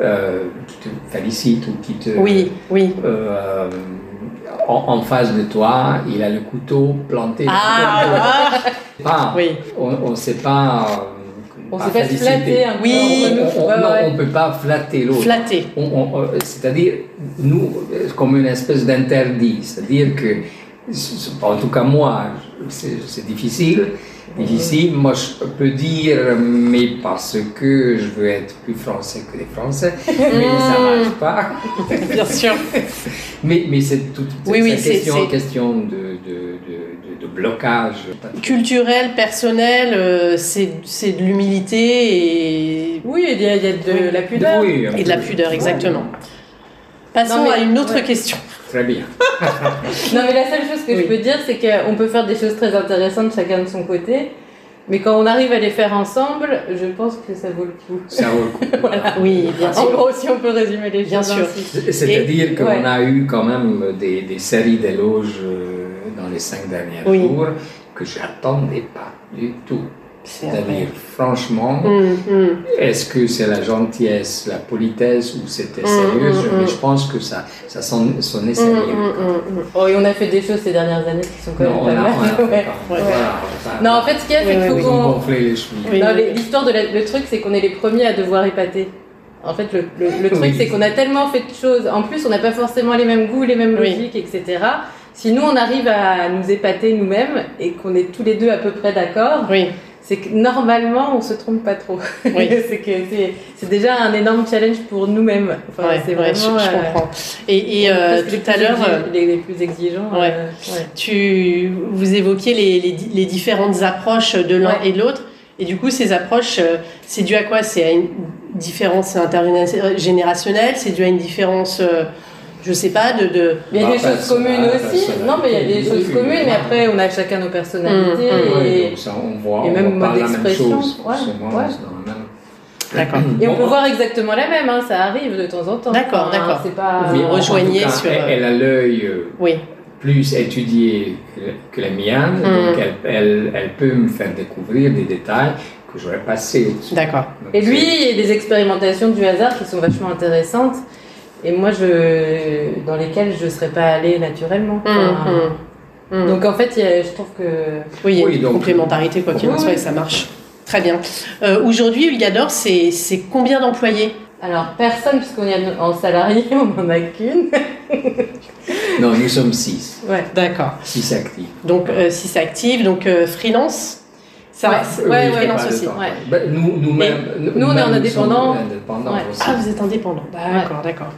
euh, qui te félicite ou qui te Oui, oui. euh, en, en face de toi, il a le couteau planté. Ah, Pas- oui. On ne sait pas. euh, On pas sait pas se flatter un Oui. On- on- Ouais, non, ouais. on ne peut pas flatter l'autre. Flatter. On- on- on- c'est-à-dire, nous, comme une espèce d'interdit. C'est-à-dire que, en tout cas moi, c'est c'est difficile. Difficile, moi je peux dire, mais parce que je veux être plus français que les Français, <laughs> mais ça Mm. marche pas. <laughs> Bien sûr. <laughs> Mais, mais c'est toute Oui, oui, question, question de, de, de, de- de blocage. Culturel, personnel, euh, c'est c'est de l'humilité et, Oui, il y a, il y a de la pudeur. Oui, et de la pudeur, exactement. Passons Non, mais- à une autre ouais. question. Très bien. Non, mais la seule chose que Oui. je peux dire, c'est qu'on peut faire des choses très intéressantes chacun de son côté. Mais quand on arrive à les faire ensemble, je pense que ça vaut le coup. Ça vaut le coup. <laughs> Voilà. Oui, bien En sûr. gros, si on peut résumer les Bien choses sûr. ainsi. C'est-à-dire qu'on ouais. a eu quand même des, des séries d'éloges euh, dans les cinq derniers Oui. jours que j'attendais pas du tout. C'est C'est-à-dire, franchement, Hum, hum. est-ce que c'est la gentillesse, la politesse ou c'était Mm, sérieux? mm, Mais mm. je pense que ça, ça son- sonnait sérieux. Oh, et on a fait des choses ces dernières années qui sont quand même a, pas mal. <laughs> Non, en fait, ce qu'il y a, c'est qu'il faut qu'on. l'histoire de la- le truc, c'est qu'on est les premiers à devoir épater. En fait, le, le, le truc, Oui. c'est qu'on a tellement fait de choses. En plus, on n'a pas forcément les mêmes goûts, les mêmes Oui. logiques, etc. Si nous, on arrive à nous épater nous-mêmes et qu'on est tous les deux à peu près d'accord, Oui, c'est que normalement, on se trompe pas trop. Oui. <laughs> c'est que c'est- c'est déjà un énorme challenge pour nous-mêmes. Enfin, ouais, c'est ouais, vraiment. je, je euh, comprends. Et, et, euh, tout à l'heure, euh, les, les plus exigeants. Ouais. euh, tu, vous évoquiez les, les, les différentes approches de l'un et de l'autre. Et du coup, ces approches, c'est dû à quoi? C'est à une différence intergénérationnelle? C'est dû à une différence, je sais pas, de... de... Il y a Bah, des choses communes aussi. Non, mais il y a des choses communes, mais après, on a chacun nos personnalités. Mmh, et, ça, on voit, et on même pas mode la d'expression. Ouais, ouais. la D'accord. <clears throat> et on Bon, peut voir exactement la même, hein, ça arrive de temps en temps. D'accord, Enfin, d'accord. C'est pas. Vous rejoignez cas, sur, Elle, euh, elle a l'œil euh, Oui, plus étudié que, que le mien, Mm. donc elle, elle, elle peut me faire découvrir des détails que j'aurais passé au-dessus. d'accord. Et lui, il y a des expérimentations du hasard qui sont vachement intéressantes. Et moi, je, dans lesquelles je ne serais pas allée naturellement. Enfin, hum, hum. Donc en fait, a- je trouve que. Oui, il y a Oui, une donc- complémentarité, quoi qu'il en soit, oui. et ça marche. Très bien. Euh, Aujourd'hui, Ulgador, c'est c'est combien d'employés? Alors, personne, puisqu'on est en salarié, <laughs> on n'en a qu'une. Non, nous sommes six. Ouais. D'accord. Six actifs. Donc, euh, si c'est actif, donc euh, freelance ça, Ouais. c'est- Ouais, Oui, ouais, temps. ouais. Ben, nous, nous-mêmes, nous, on est en indépendant. Ouais. Ah, vous êtes indépendant. D'accord, d'accord.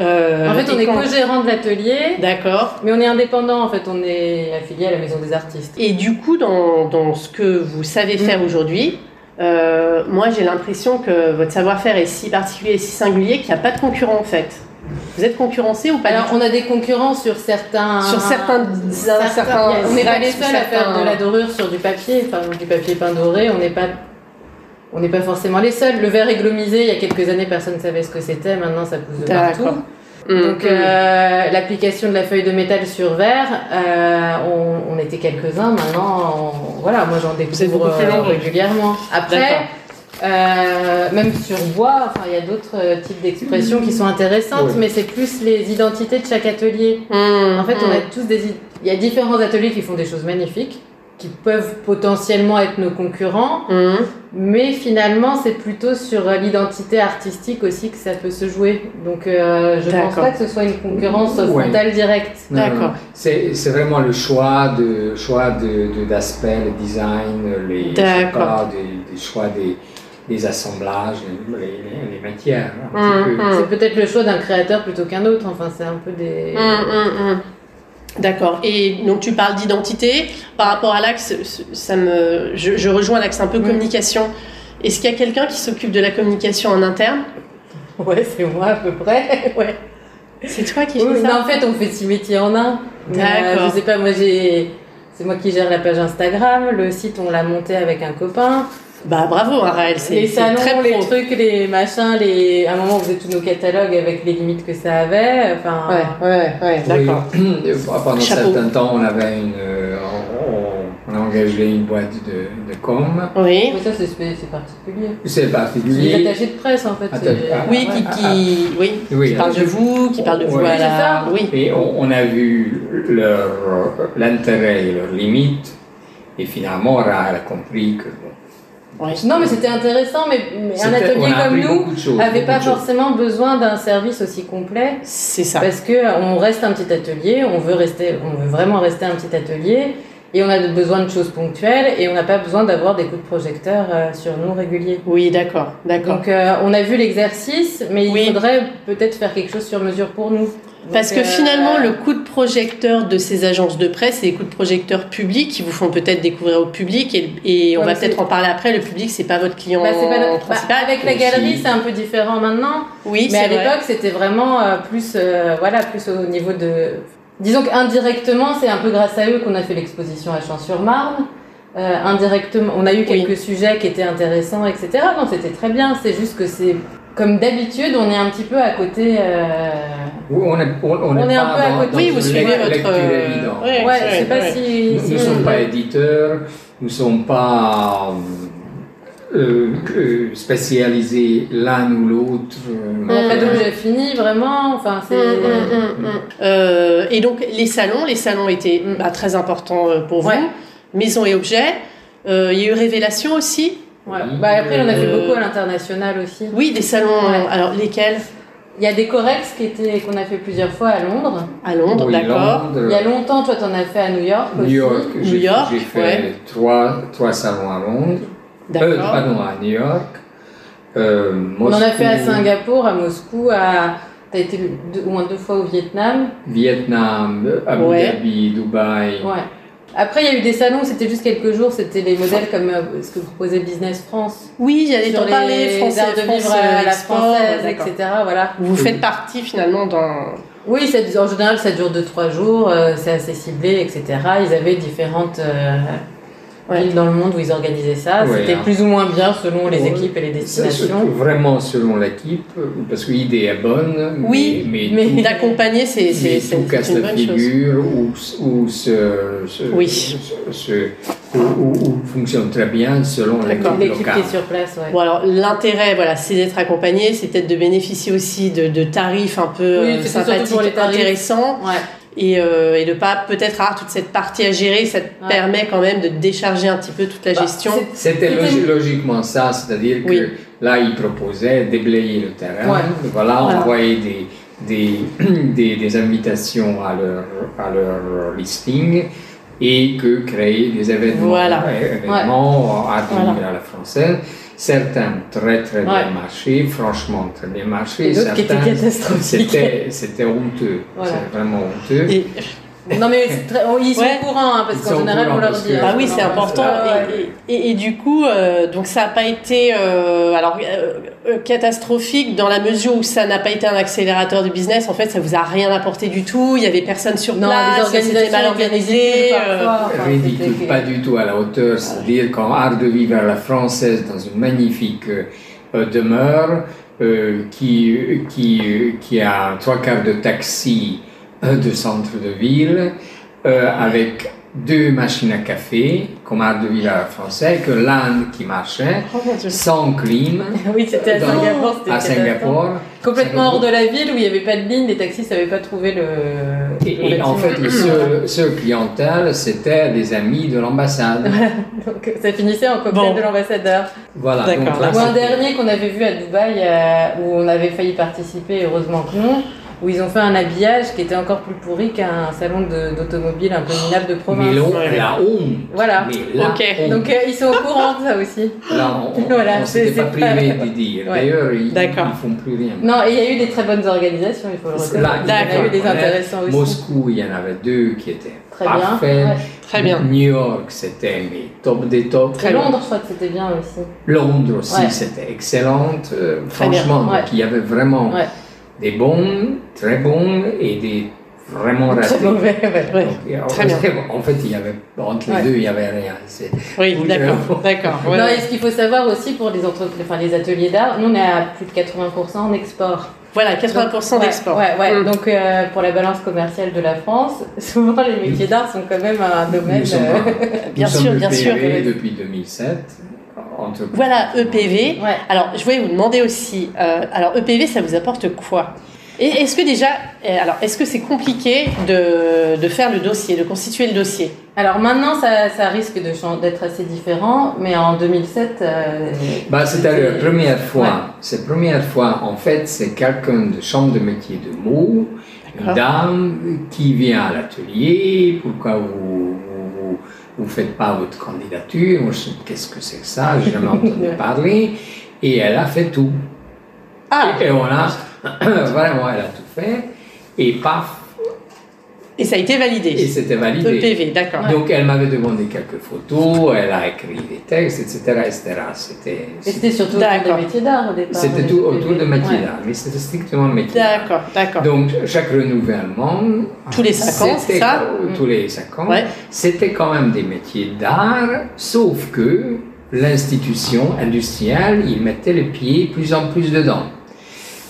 Euh, En fait, on est quand- co-gérant de l'atelier, D'accord. mais on est indépendant. En fait, on est affilié à la Maison des Artistes. Et du coup, dans, dans ce que vous savez Mm. faire aujourd'hui, euh, moi j'ai l'impression que votre savoir-faire est si particulier et si singulier qu'il n'y a pas de concurrent en fait. Vous êtes concurrencé ou pas Alors, on a des concurrents sur certains. Sur certains- certains on n'est pas les seuls à faire de la dorure sur du papier, enfin du papier peint doré. On n'est pas, on n'est pas forcément les seuls. Le verre églomisé, il y a quelques années, personne ne savait ce que c'était. Maintenant, ça pousse de partout. Mm, Donc, mm. euh, l'application de la feuille de métal sur verre, euh, on, on était quelques-uns. Maintenant, on- voilà, moi j'en découvre euh, régulièrement. Après. Euh, même sur bois, enfin, il y a d'autres euh, types d'expressions qui sont intéressantes, Oui. mais c'est plus les identités de chaque atelier. Mm, En fait, on mm. a tous des. Il y a différents ateliers qui font des choses magnifiques, qui peuvent potentiellement être nos concurrents, Mm. mais finalement, c'est plutôt sur euh, l'identité artistique aussi que ça peut se jouer. Donc, euh, je pense pas que ce soit une concurrence Ouais. frontale directe. D'accord. C'est c'est vraiment le choix de choix de de- d'aspect, le design, les je sais D'accord. pas, des, des choix des, des assemblages, les, les, les matières. un Mm, mm. C'est peut-être le choix d'un créateur plutôt qu'un autre. Enfin, c'est un peu des. Hum. D'accord. Et donc tu parles d'identité. Par rapport à l'axe, ça me, je, je rejoins l'axe un peu Mm. communication. Est-ce qu'il y a quelqu'un qui s'occupe de la communication en interne? Ouais, c'est moi à peu près. <laughs> ouais. C'est toi qui Oui, fais mais ça en fait, on fait six métiers en un. Euh, D'accord. je sais pas, moi j'ai. C'est moi qui gère la page Instagram. Le site, on l'a monté avec un copain. Bah bravo, Araël, c'est les c'est salons, très les pro. trucs, les machins, les... à un moment on faisait tous nos catalogues avec les limites que ça avait. Enfin, Ouais, ouais, ouais, d'accord. <clears throat> Oui. Pendant Chapeau. certain temps, on avait une, euh, on, on a engagé une boîte de, de com. Oui. Mais ça c'est c'est particulier. C'est particulier. attachés de presse en fait. Attends, c'est- ah, Oui, qui, ah, qui, oui, Oui, qui parle de vous, qui parle de vous à C'est la... Oui. Et on, on a vu leur l'intérêt et leurs limites. Et finalement, Ra a compris que bon, Ouais. Non mais c'était intéressant, mais, mais un atelier comme nous n'avait pas forcément besoin d'un service aussi complet. C'est ça. Parce que euh, on reste un petit atelier, on veut rester, on veut vraiment rester un petit atelier, et on a besoin de choses ponctuelles, et on n'a pas besoin d'avoir des coups de projecteur euh, sur nous réguliers. Oui, d'accord, d'accord. Donc euh, on a vu l'exercice, mais Oui. il faudrait peut-être faire quelque chose sur mesure pour nous. Parce que euh, finalement, le coup de projecteur de ces agences de presse, c'est des coups de projecteur publics qui vous font peut-être découvrir au public et, et on Ouais, va peut-être en parler après. Le public, c'est pas votre client bah, pas notre- principal. bah, avec la galerie, c'est un peu différent maintenant. oui, Mais à vrai. l'époque, c'était vraiment euh, plus, euh, voilà, plus au niveau de. Disons qu'indirectement, c'est un peu grâce à eux qu'on a fait l'exposition à Champs-sur-Marne. Euh, indirectement, on a eu quelques sujets qui étaient intéressants, etc. Non, c'était très bien. C'est juste que c'est comme d'habitude, on est un petit peu à côté. euh, Oui, on est, on, on On n'est est un peu à côté. Oui, vous suivez votre- évidente. Ouais, Ouais, je sais pas ouais. si. Nous si ne on- sommes pas <laughs> éditeurs, nous ne sommes pas euh, euh, spécialisés l'un ou l'autre. On n'a pas d'objet fini, vraiment. Enfin, c'est. Hum, hum. Euh, et donc les salons, les salons étaient Mm. bah, très importants euh, pour vous. Maison et objets. Euh, Il y a eu révélation aussi. Ouais. Bah, après, on a fait Euh, beaucoup à l'international aussi. Oui, des salons. Ouais. Alors lesquels? Il y a des Corex qui étaient qu'on a fait plusieurs fois à Londres. À Londres, Oui, d'accord. Il y a longtemps, toi, t'en as fait à New York New aussi. York, j'ai- New York, j'ai fait ouais. trois, trois salons à Londres, euh, D'accord. pardon, à New York. Euh, On en a fait à Singapour, à Moscou, à. T'as été deux- au moins deux fois au Vietnam. Vietnam, Abu Ouais. Dhabi, Dubaï. Ouais. Après, il y a eu des salons, c'était juste quelques jours, c'était les modèles comme euh, ce que proposait Business France. Oui, j'allais t'en parler. les Français, de France, vivre à la Export, française, d'accord. etc. Voilà. Vous faites partie finalement d'un. Oui, ça, en général, ça dure 2-3 jours, euh, c'est assez ciblé, etc. Ils avaient différentes euh, Ouais. villes dans le monde où ils organisaient ça. Ouais, C'était hein. plus ou moins bien selon les Ouais. équipes et les destinations. vraiment selon l'équipe, parce que l'idée est bonne, Oui, mais, mais- D'accompagner, c'est une la bonne chose. figure ou, ou, Oui. se- se- ou, ou- ou fonctionne très bien selon l'équipe L'équipe qui est sur place, ouais. Bon alors l'intérêt voilà c'est d'être accompagné, c'est peut-être de bénéficier aussi de, de tarifs un peu Oui, euh, sympathiques, intéressants Ouais. Et, euh, et de pas peut-être avoir toute cette partie à gérer, ça te Ouais. permet quand même de décharger un petit peu toute la Bah, gestion. C'était C'était- logi- logiquement ça, c'est-à-dire Oui. que là, il proposait déblayer le terrain, Ouais. voilà, Voilà. envoyer des, des, <clears throat> des, des invitations à leur, à leur listing et que créer des événements, Voilà. événements à Voilà. à la française. Certains très très bien Ouais. marchés, franchement très bien étaient Certains. C'était c'était honteux, Voilà. c'est vraiment honteux. Et, Non mais c'est très- oh, ils sont Ouais. au courant hein, parce qu'en général on leur dit. que- hein, bah oui c'est important. et, et, et du coup euh, donc ça n'a pas été euh, alors euh, euh, catastrophique dans la mesure où ça n'a pas été un accélérateur du business. En fait ça vous a rien apporté du tout. Il y avait personne sur Non, place les c'était mal organisé euh, parfois, enfin, ridicule, pas du tout à la hauteur, c'est-à-dire qu'en art de vivre à la française, dans une magnifique euh, demeure euh, qui, qui, euh, qui a trois quarts de taxi euh, de centre de ville, euh, avec deux machines à café, comme art de vivre à la française, que l'Inde qui marchait, oh sans clim, <laughs> Oui, c'était à Singapour, c'était à. Singapour. Complètement hors de la ville où il n'y avait pas de ligne, les taxis ne savaient pas trouver le. Et, le et en fait, le seul, seul clientèle, c'était des amis de l'ambassade. Donc ça finissait en cocktail Bon. de l'ambassadeur. Voilà. D'accord, c'était- dernier qu'on avait vu à Dubaï euh, où on avait failli participer, heureusement que non, où ils ont fait un habillage qui était encore plus pourri qu'un salon d'automobile un peu minable de province. Mais Ouais. la honte. Voilà. Mais la Ok. honte. Donc euh, ils sont au courant de ça aussi. Là, on, <laughs> Voilà, on s'était c'est- pas privé de dire. Ouais. D'ailleurs, ils, ils font plus rien. Non, et il y a eu des très bonnes organisations, il faut le Là, reconnaître. Il y en a eu des intéressants aussi. Moscou, il y en avait deux qui étaient Très bien. parfaits. Ouais. très bien New York, c'était mais top des tops. Très Et bien. Londres, je crois que c'était bien aussi. Londres aussi, Ouais. c'était excellente. Euh, bien. franchement, Ouais. donc il y avait vraiment Ouais. Des bons, très bons et des vraiment raté. Très mauvais, ouais. Ouais. Donc, Très bien. En fait, il y avait, entre les Ouais. deux, il n'y avait rien. C'est- Oui, d'accord. D'accord. ouais, non, ouais. et ce qu'il faut savoir aussi pour les entreprises, enfin les ateliers d'art, nous on est à plus de 80% en export. Voilà, 80% Donc, d'export. Ouais, ouais. Mm. Donc euh, pour la balance commerciale de la France, <laughs> souvent les métiers d'art sont quand même un domaine. Nous sommes, euh, <laughs> <laughs> Bien nous sûr, sommes bien sûr. EPV depuis 2007. Voilà, EPV. Ouais. Alors, je voulais vous demander aussi, euh, alors EPV, ça vous apporte quoi? Et est-ce que déjà, euh, alors, est-ce que c'est compliqué de, de faire le dossier, de constituer le dossier? Alors maintenant, ça, ça risque d'être assez différent, mais en 2007. euh, Bah, c'était la première fois. Ouais. C'est la première fois, en fait, c'est quelqu'un de chambre de métier de mots, une dame qui vient à l'atelier, pourquoi vous vous, vous faites pas votre candidature qu'est-ce que c'est que ça J'ai jamais entendu <laughs> parler. Et elle a fait tout. Ah, Et on a, <clears throat> vraiment, elle a tout fait. Et paf, et ça a été et validé. c'était validé. EPV, d'accord. Donc elle m'avait demandé quelques photos, elle a écrit des textes, etc. etc. C'était, et C'était surtout autour des métiers d'art au départ. c'était tout autour de métier Ouais. d'art, mais c'était strictement métier d'art. D'accord, d'accord. Donc chaque renouvellement, Tous les cinq ans, c'est c'était- ça Tous les cinq ans, Ouais. c'était quand même des métiers d'art, sauf que l'institution industrielle, il mettait le pied plus en plus dedans.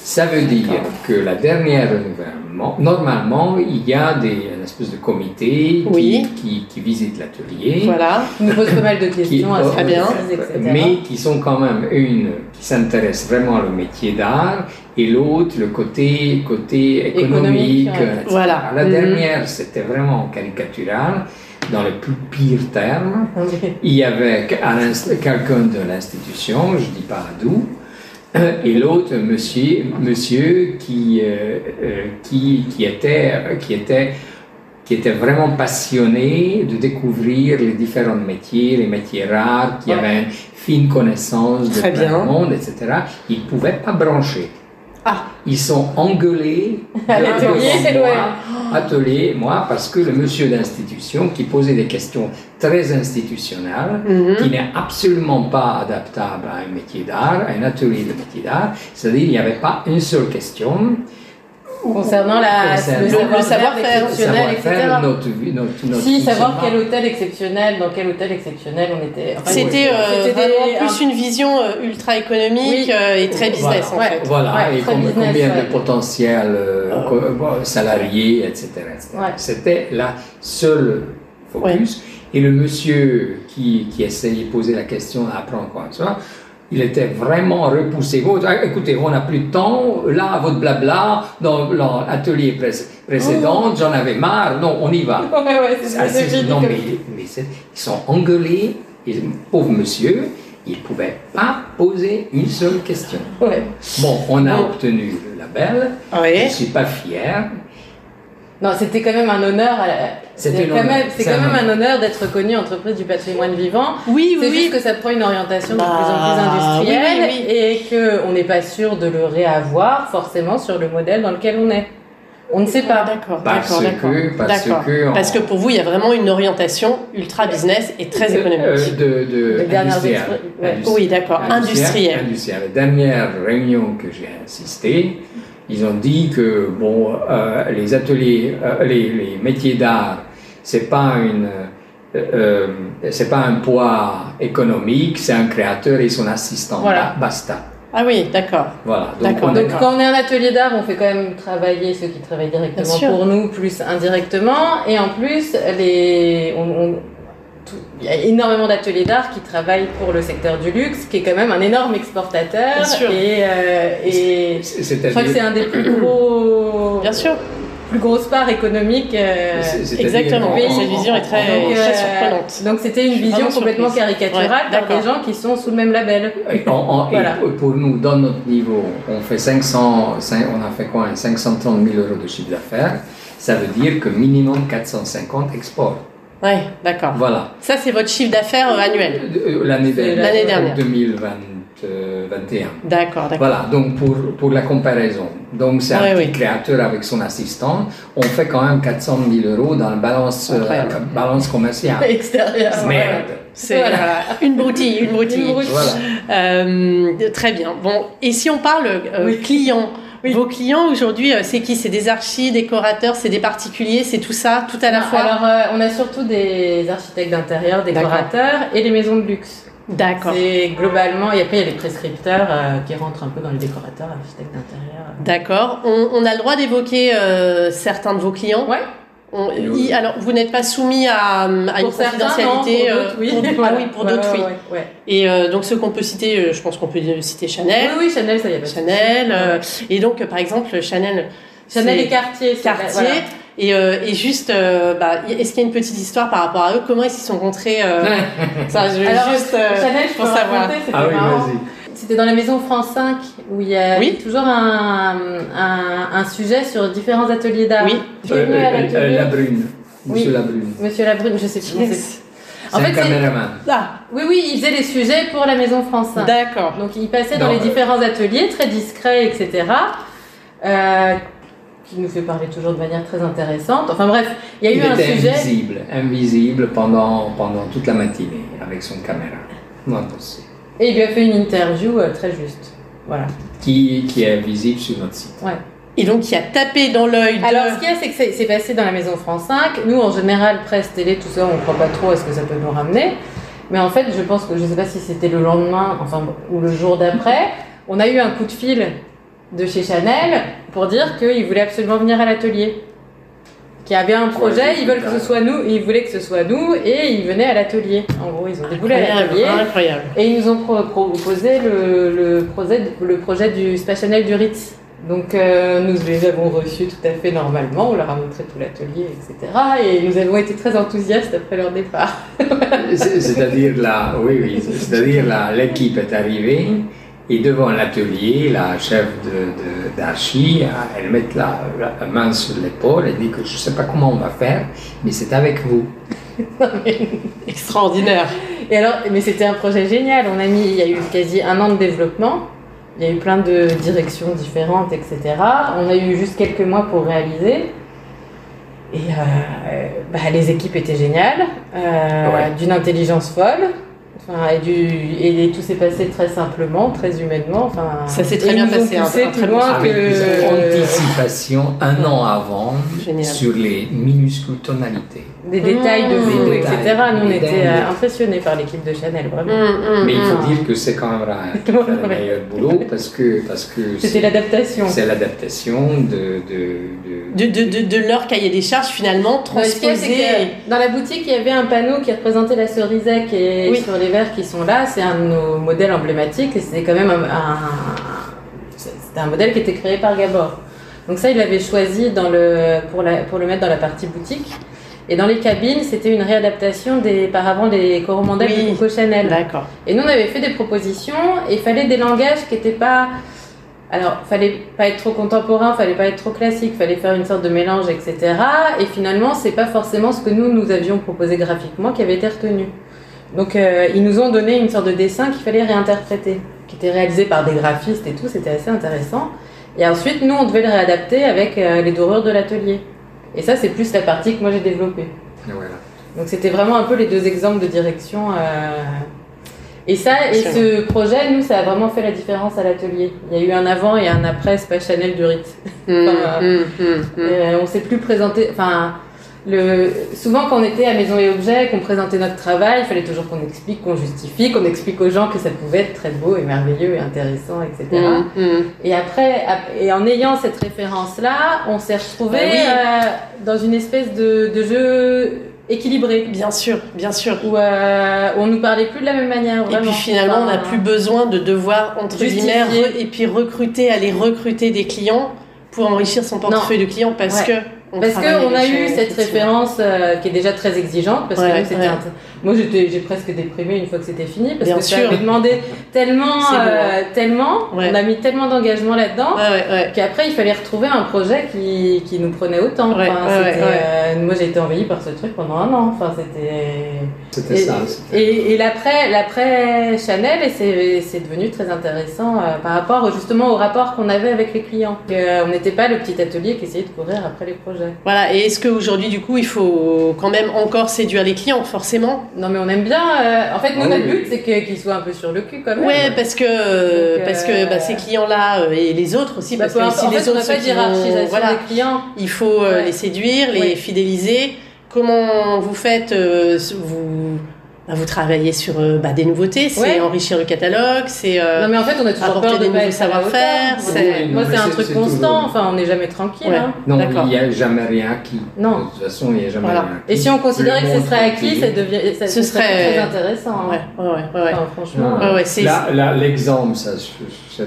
Ça veut dire que la dernière renouvellement, normalement, il y a des, une espèce de comité qui, Oui. qui, qui visite l'atelier. Voilà. Ils nous posent pas mal de questions Qui- assez Très bien. etc. mais qui sont quand même une qui s'intéresse vraiment au métier d'art et l'autre le côté côté économique. Économique, ouais. etc. Voilà. La Mhm. dernière c'était vraiment caricatural dans les plus pires termes. Il y avait quelqu'un de l'institution, je dis pas d'où, euh, <coughs> et l'autre monsieur, monsieur qui, euh, euh, qui, qui, était, qui, était, qui était vraiment passionné de découvrir les différents métiers, les métiers rares, qui Ouais. avait une fine connaissance de Très plein bien. monde, etc. Il ne pouvait pas brancher. Ah. Ils sont engueulés <laughs> l'atelier, moi, atelier, moi, parce que le monsieur d'institution qui posait des questions très institutionnelles, Mhm. qui n'est absolument pas adaptable à un métier d'art, à un atelier de métier d'art, c'est-à-dire il n'y avait pas une seule question. Concernant la, Concernant le le savoir-faire exceptionnel, etc. savoir-faire, notre, vie- notre, notre Si, savoir quel hôtel exceptionnel, dans quel hôtel exceptionnel on était. enfin, C'était euh, vraiment plus un- une vision euh, ultra économique Oui. euh, et très business Voilà. en fait. Voilà, Ouais, et très com- business, combien ouais. de potentiels euh, bon, salariés, etc. Ouais. C'était la seule focus. Et le monsieur qui, qui essayait de poser la question quoi que ce soit, il était vraiment repoussé. Bon, ah, écoutez, on n'a plus de temps. Là, votre blabla, dans l'atelier pré- précédent, j'en avais marre. Non, on y va. <laughs> Ouais, ouais, fini non, mais, ils sont engueulés. Et le pauvre monsieur, il ne pouvait pas poser une seule question. Ouais. Bon, on a Bon. obtenu le label. Je ne suis pas fier. Non, c'était quand même un honneur. C'était C'est quand honneur. même, c'est C'est quand même un honneur. d'être reconnu entreprise du patrimoine vivant. Oui, C'est oui, juste oui. que ça prend une orientation de plus en Bah, plus industrielle oui, oui, et qu'on n'est pas sûr de le réavoir forcément sur le modèle dans lequel on est. On ne sait pas. D'accord, Parce d'accord, d'accord. que- parce que en- Parce que pour vous, il y a vraiment une orientation ultra business et très Euh, économique. de, de industriel. ouais. Industri- Oui, d'accord, industriel. industriel. La dernière réunion que j'ai assistée, ils ont dit que bon, euh, les ateliers, euh, les, les métiers d'art, c'est pas une, euh, c'est pas un poids économique, c'est un créateur et son assistant. Voilà. Ba- Basta. Ah oui, d'accord. Voilà. D'accord. on Donc quand on est un atelier d'art, on fait quand même travailler ceux qui travaillent directement pour nous, plus indirectement. Et en plus, les, on- il y a énormément d'ateliers d'art qui travaillent pour le secteur du luxe, qui est quand même un énorme exportateur. Bien sûr. Et, euh, et je crois que c'est un des plus gros, Bien sûr, plus grosses parts économiques. euh, exactement. Cette vision est très, donc, très euh, surprenante. donc c'était une vision complètement surprise. caricaturale Ouais, par des gens qui sont sous le même label. Et, en- en- et Voilà. pour- pour nous, dans notre niveau, on fait 500, cin- on a fait quoi 530 000 euros de chiffre d'affaires. Ça veut dire que minimum 450 exports. Oui, d'accord. Voilà. Ça, c'est votre chiffre d'affaires euh, annuel. Euh, L'année dernière. l'année dernière. 2021. D'accord, d'accord. Voilà, donc pour, pour la comparaison. Donc c'est un Ouais, petit oui. créateur avec son assistant. On fait quand même 400 000 euros dans la balance, euh, balance commerciale. <laughs> Extérieur. Merde. C'est voilà, une broutille, une broutille. Une broutille. Voilà. Euh, très bien. Bon, et si on parle euh, Oui. client, Vos clients aujourd'hui, euh, c'est qui? C'est des archis, décorateurs, c'est des particuliers, c'est tout ça, tout à la fois? Alors, euh, on a surtout des architectes d'intérieur, décorateurs et les maisons de luxe. D'accord. C'est globalement, et après il y a les prescripteurs euh, qui rentrent un peu dans les décorateurs, architectes d'intérieur. D'accord. On, on a le droit d'évoquer euh, certains de vos clients? Ouais. On- y- alors, vous n'êtes pas soumis à, à une Pour certains, non, confidentialité pour d'autres, oui. pour- ah <laughs> d'autres, ouais, oui. ouais, ouais. Et euh, donc, ceux qu'on peut citer, euh, je pense qu'on peut citer Chanel. Oui, oui, Chanel, ça y de Chanel. euh, et donc, euh, par exemple, Chanel. Chanel et Cartier. c'est- Cartier. voilà. Et, euh, et juste, euh, bah, est-ce qu'il y a une petite histoire par rapport à eux? Comment ils s'y sont rencontrés euh, <laughs> ça, je veux Alors, juste euh, Chanel, je pour peux savoir. raconter, Ah oui, marrant. vas-y. C'était dans la maison France 5 où il y a Oui. toujours un, un, un sujet sur différents ateliers d'art. Oui. Euh, euh, l'atelier la Brune. Oui. Monsieur Labrune. Monsieur Labrune, je sais plus. Yes. C'est En fait, c'est- caméraman. Ah, Oui, oui, il faisait les sujets pour la maison France 5. d'accord. Donc il passait dans les euh, différents ateliers, très discrets, etc. Euh, qui nous fait parler toujours de manière très intéressante. Enfin bref, il y a Il eu un sujet. invisible, invisible pendant, pendant toute la matinée avec son caméra. Non, possible. Et il lui a fait une interview euh, très juste. Voilà. Qui, qui est visible sur notre site. Et donc, il a tapé dans l'œil de... Alors, ce qu'il y a, c'est que c'est- c'est passé dans la maison France 5. Nous, en général, presse, télé, tout ça, on ne croit pas trop à ce que ça peut nous ramener. Mais en fait, je pense que je ne sais pas si c'était le lendemain, enfin, ou le jour d'après, on a eu un coup de fil de chez Chanel pour dire qu'ils voulaient absolument venir à l'atelier. Qu'il y avait un projet, Ouais, ils veulent que ce soit nous, ils voulaient que ce soit nous, et ils venaient à l'atelier. En gros, ils ont déboulé à l'atelier. incroyable. Et ils nous ont pro- proposé le, le, projet, le projet du Spa Chanel du Ritz. Donc euh, nous les avons reçus tout à fait normalement, on leur a montré tout l'atelier, etc. Et nous avons été très enthousiastes après leur départ. C'est- C'est-à-dire là, oui, oui, c'est-à-dire là, l'équipe est arrivée et devant l'atelier, la chef de, de- d'archi, elle met la, la main sur l'épaule et dit que je ne sais pas comment on va faire, mais c'est avec vous. <laughs> <laughs> Extraordinaire. Et alors, mais c'était un projet génial. On a mis, il y a eu quasi un an de développement. Il y a eu plein de directions différentes, etc. On a eu juste quelques mois pour réaliser. Et euh, bah, les équipes étaient géniales, euh, Ouais. d'une intelligence folle. Enfin, et, du, et tout s'est passé très simplement, très humainement. Enfin, Ça s'est très et bien passé, un- poussé un plus très loin que anticipation un an avant Génial. sur les minuscules tonalités. des détails de Mmh. vous, Des etc. détails, Nous, on était euh, impressionnés par l'équipe de Chanel, vraiment. Hum, hum, Mais il faut dire que c'est quand même là qui <laughs> fait le meilleur boulot parce que parce que C'était l'adaptation. c'est l'adaptation de, de, de- De, de, de, de leur cahier des charges, finalement, transposé. Dans la boutique, il y avait un panneau qui représentait la cerisette et Oui. sur les qui sont là, c'est un de nos modèles emblématiques et c'était quand même un, un- un modèle qui était créé par Gabor. Donc ça, il l'avait choisi dans le, pour, la, pour le mettre dans la partie boutique. Et dans les cabines, c'était une réadaptation des paravents des coromandels Oui. de Coco Chanel. D'accord. Et nous, on avait fait des propositions et il fallait des langages qui n'étaient pas. Alors, fallait pas être trop contemporain, fallait pas être trop classique, fallait faire une sorte de mélange, etc. Et finalement, c'est pas forcément ce que nous, nous avions proposé graphiquement qui avait été retenu. Donc, euh, ils nous ont donné une sorte de dessin qu'il fallait réinterpréter, qui était réalisé par des graphistes et tout, c'était assez intéressant. Et ensuite, nous, on devait le réadapter avec euh, les dorures de l'atelier. Et ça, c'est plus la partie que moi j'ai développée. voilà. Donc c'était vraiment un peu les deux exemples de direction. euh. Et ça, et ce projet, nous, ça a vraiment fait la différence à l'atelier. Il y a eu un avant et un après Spa Chanel du Ritz. Hum, <laughs> Enfin, hum. Euh, on s'est plus présenté. Enfin, le, souvent quand on était à Maison et Objets, qu'on présentait notre travail, il fallait toujours qu'on explique, qu'on justifie, qu'on explique aux gens que ça pouvait être très beau et merveilleux et intéressant, etc. Hum, hum. Et après, ap- et en ayant cette référence-là, on s'est retrouvé Bah oui. euh, dans une espèce de, de jeu équilibré. Bien sûr, bien sûr. où euh, on nous parlait plus de la même manière. Et puis finalement, on n'a plus besoin de devoir, entre guillemets, et puis recruter, aller recruter des clients pour enrichir son portefeuille de clients parce Ouais. que Parce qu'on a eu cette référence euh, qui est déjà très exigeante. Parce Ouais, que ouais. un- Moi, j'étais, j'ai presque déprimé une fois que c'était fini. Parce Bien que ça avait demandé tellement, euh, tellement, Ouais. on a mis tellement d'engagement là-dedans. Qu'après, il fallait retrouver un projet qui, qui nous prenait autant. Enfin, euh, moi, j'ai été envahie par ce truc pendant un an. Enfin, c'était. C'était Et, ça. et, et l'après, Chanel, et c'est, c'est devenu très intéressant euh, par rapport justement au rapport qu'on avait avec les clients. Euh, on n'était pas le petit atelier qui essayait de courir après les projets. projet. Voilà. Et est-ce qu'aujourd'hui, du coup, il faut quand même encore séduire les clients, forcément? Non, mais on aime bien. euh, En fait, nous, Ah notre but, c'est qu'ils soient un peu sur le cul quand même. Ouais, parce que Donc, parce que bah, ces clients-là euh, et les autres aussi, Bah, parce que si en les fait, on autres n'a pas voilà, des clients. il faut euh, Ouais. les séduire, les fidéliser. Comment vous faites euh, vous bah, vous travaillez sur euh, bah, des nouveautés, c'est Ouais. enrichir le catalogue, c'est euh, Non, mais en fait, on a toujours apporter peur de des pas nouveaux savoir-faire, Moi, c'est- un truc constant. toujours- Enfin, on n'est jamais tranquille. Ouais. hein. Non, il n'y a jamais rien acquis. Non. De toute façon, il n'y a jamais Voilà. rien acquis. Et si on considérait que ce serait acquis, devient, ça, Ce ce serait serait- très intéressant. hein. ouais, ouais, ouais, ouais. Enfin, franchement. Ouais, Là, l'exemple,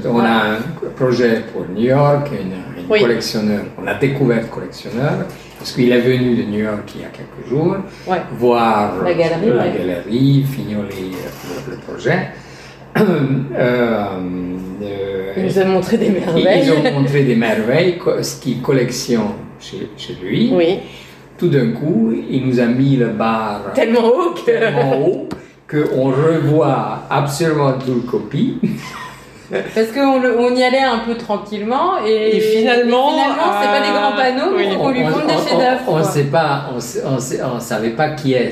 on a un projet pour New York, une, une Oui. collectionneur, on a découvert collectionneur, parce qu'il est venu de New York il y a quelques jours, Ouais. voir La galerie, la ouais. galerie, fignoler le, le projet. <clears throat> Euh, euh, Il nous a montré des ils- merveilles. Ils ont montré des merveilles, ce qu'il collectionne chez, chez lui. Oui. Tout d'un coup, il nous a mis le bar Tellement haut que. tellement haut qu'on revoit absolument toute copie. <laughs> Parce qu'on on y allait un peu tranquillement et, Et finalement, et finalement, c'est pas des grands panneaux, oui. mais on lui montre des chefs-d'œuvre. On ne quoi. sait pas, on sait- on sait- on savait pas qui est.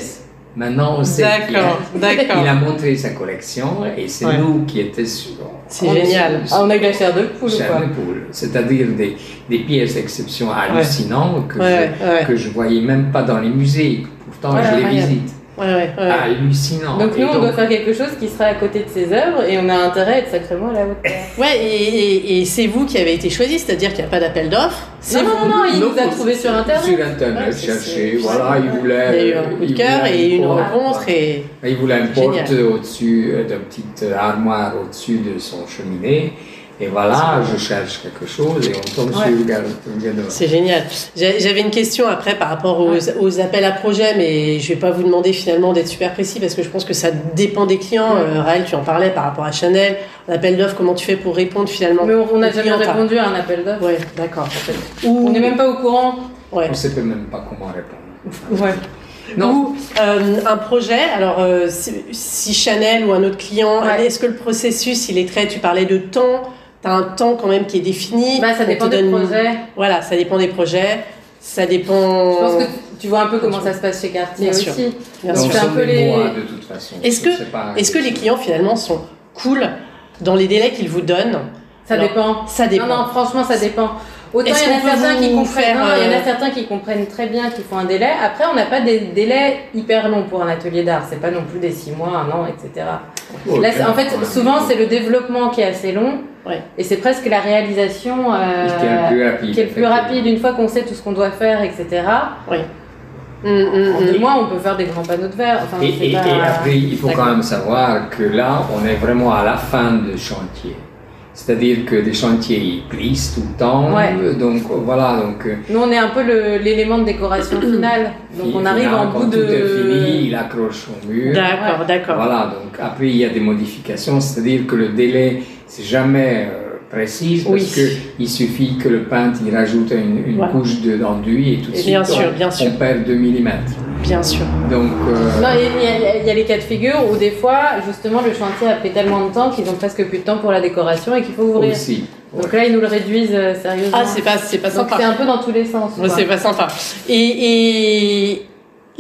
Maintenant, on sait qui D'accord, est. d'accord. Il a montré sa collection et c'est Ouais. nous qui étions sûrs. C'est est- génial. Ah, on a de la chair de poule ou Chair quoi de poule. C'est-à-dire des, des pièces d'exception hallucinantes que, Ouais, je, ouais. que je voyais même pas dans les musées. Pourtant, Ouais, je les visite. Ouais, ouais, ouais. Hallucinant. Donc Et nous, on doit faire quelque chose qui serait à côté de ses œuvres et on a intérêt à être sacrément à la hauteur. <laughs> Ouais, et, et- et c'est vous qui avez été choisi, c'est-à-dire qu'il n'y a pas d'appel d'offre. C'est Non, non, vous. non, non, il nous a trouvé sur Internet. Sur Internet, Ouais, c'est- voilà, il voulait. Il y a eu un coup de cœur voulait et une porte, rencontre et Il voulait une porte au-dessus, euh, de petite armoire au-dessus de son cheminée. Et voilà, je cherche quelque chose et on tombe Ouais. sur gars de- c'est génial. J'a- J'avais une question après par rapport aux, aux appels à projets, mais je vais pas vous demander finalement d'être super précis parce que je pense que ça dépend des clients. Ouais. Euh, Raël, tu en parlais par rapport à Chanel, l'appel d'offres, comment tu fais pour répondre finalement Mais on n'a jamais répondu à un appel d'offres. Ouais, d'accord. en fait. Ou, On n'est même pas au courant. ouais. On ne sait même pas comment répondre. Ouais. Non. Ou euh, un projet, alors euh, si, si Chanel ou un autre client, Ouais. est-ce que le processus, il est très, tu parlais de temps, tu as un temps quand même qui est défini Bah, ça dépend des donne- projets. Voilà, ça dépend des projets, ça dépend... Je pense que tu- vois un peu comment ça se passe chez Cartier Bien sûr. aussi. Bien Donc, sûr. c'est un peu les- mois, de toute façon. Est-ce que, est-ce que les clients finalement sont cool dans les délais qu'ils vous donnent Ça Alors, dépend. Ça dépend. Non, non, franchement, ça dépend. Autant il y en a certains qui comprennent, non, il y en a certains qui comprennent très bien, qui font un délai. Après, on n'a pas des délais hyper longs pour un atelier d'art. C'est pas non plus des six mois, un an, etc. Là, en fait, souvent, c'est le développement qui est assez long. Ouais. Et c'est presque la réalisation euh, Qui est le plus rapide. qui est le plus rapide une fois qu'on sait tout ce qu'on doit faire, etc. Hum. deux mois, on peut faire des grands panneaux de verre. Enfin, Et, c'est et- pas- et après, il faut D'accord. quand même savoir que là, on est vraiment à la fin du chantier. C'est-à-dire que les chantiers, ils plissent tout le temps. Ouais. Donc voilà, donc euh, Nous, on est un peu l'élément de décoration <clears throat> finale. Donc, on arrive en quand bout tout de. est fini, il accroche au mur. D'accord, d'accord. Voilà, donc après il y a des modifications, c'est-à-dire que le délai, c'est jamais euh, précis parce Oui. que il suffit que le peintre il rajoute une, une Voilà. couche de- d'enduit et tout de Et suite bien sûr, on, bien sûr. on perd 2 mm. Bien sûr. Donc euh, Non, il y, a- il y y les cas de figure où des fois, justement, le chantier a pris tellement de temps qu'ils ont presque plus de temps pour la décoration et qu'il faut ouvrir. aussi. Donc là, ils nous le réduisent euh, sérieusement. Ah, c'est pas, c'est pas sympa. c'est un peu dans tous les sens. Ouais, c'est pas sympa. Et, et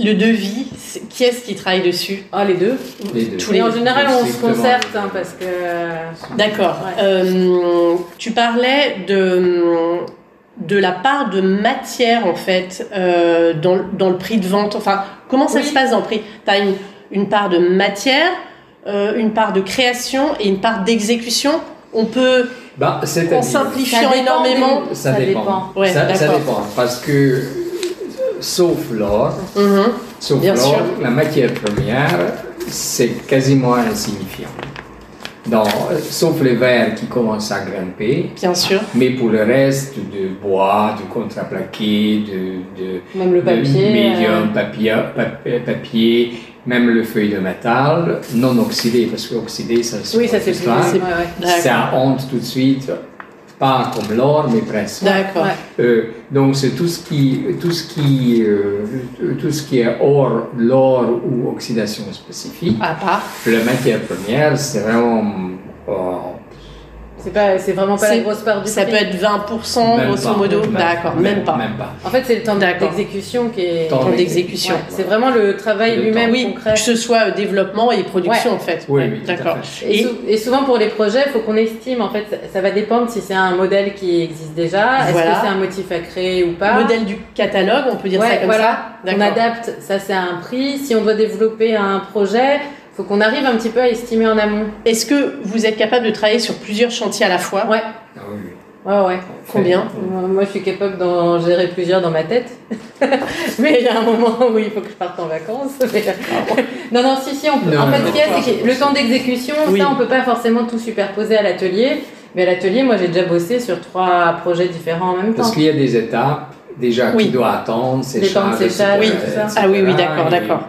le devis, qui est-ce qui travaille dessus Ah, les deux. les deux. Tous Mais les en général, on se concerte hein, parce que. D'accord. Ouais. Euh, tu parlais de, de la part de matière, en fait, euh, dans, dans le prix de vente. Enfin, comment ça Oui. se passe dans le prix? Tu as une, une part de matière, euh, une part de création et une part d'exécution. On peut, Bah, en simplifiant Ça dépend énormément. Ça, Ça dépend. dépend. Ouais, ça, ça d'accord. dépend. Parce que, euh, sauf l'or, Mhm. sauf l'or, la matière première, c'est quasiment insignifiant. Dans, sauf les verres qui commencent à grimper, Bien sûr. mais pour le reste, de bois, de contreplaqué, de, de, Même le de papier. médium, euh, papier, papier, même le feuille de métal, non oxydé, parce que oxydé, ça Oui, ça c'est plus. ouais, ouais. Ça honte tout de suite, pas comme l'or, mais presque. D'accord. Ouais. Euh, donc c'est tout ce qui, tout ce qui, euh, tout ce qui est or, l'or ou oxydation spécifique. À part. La matière première, c'est vraiment, euh, C'est pas, c'est vraiment pas la grosse part du Ça prix. peut être 20% Même grosso pas, modo. même pas. D'accord, même pas. Même pas. En fait, c'est le temps d'exécution qui est. Temps Temps d'exécution. Ouais, c'est vraiment le travail lui-même Oui, concret. que ce soit euh, développement et production Ouais. en fait. Oui, D'accord. Et, Et- sou- et souvent pour les projets, il faut qu'on estime. En fait, ça, ça va dépendre si c'est un modèle qui existe déjà, est-ce Voilà. que c'est un motif à créer ou pas? Modèle du catalogue, on peut dire ça comme voilà. ça. On adapte, ça c'est un prix. Si on doit développer un projet, faut qu'on arrive un petit peu à estimer en amont. Est-ce que vous êtes capable de travailler sur plusieurs chantiers à la fois? Ouais, Ah oui, oui. ouais, ouais. Combien? Moi, moi, je suis capable d'en gérer plusieurs dans ma tête. <laughs> mais il y a un moment où il faut que je parte en vacances. <laughs> Mais- non, non, si, si, on peut. Non, en fait, non, ce qu'il y a, non, c'est que le temps d'exécution, Oui. ça, on peut pas forcément tout superposer à l'atelier. Mais à l'atelier, moi, j'ai déjà bossé sur trois projets différents en même temps. Parce qu'il y a des étapes déjà Oui. qui doit attendre, séchage, etc., tout ça. etc. Ah oui, oui, d'accord, Et- d'accord.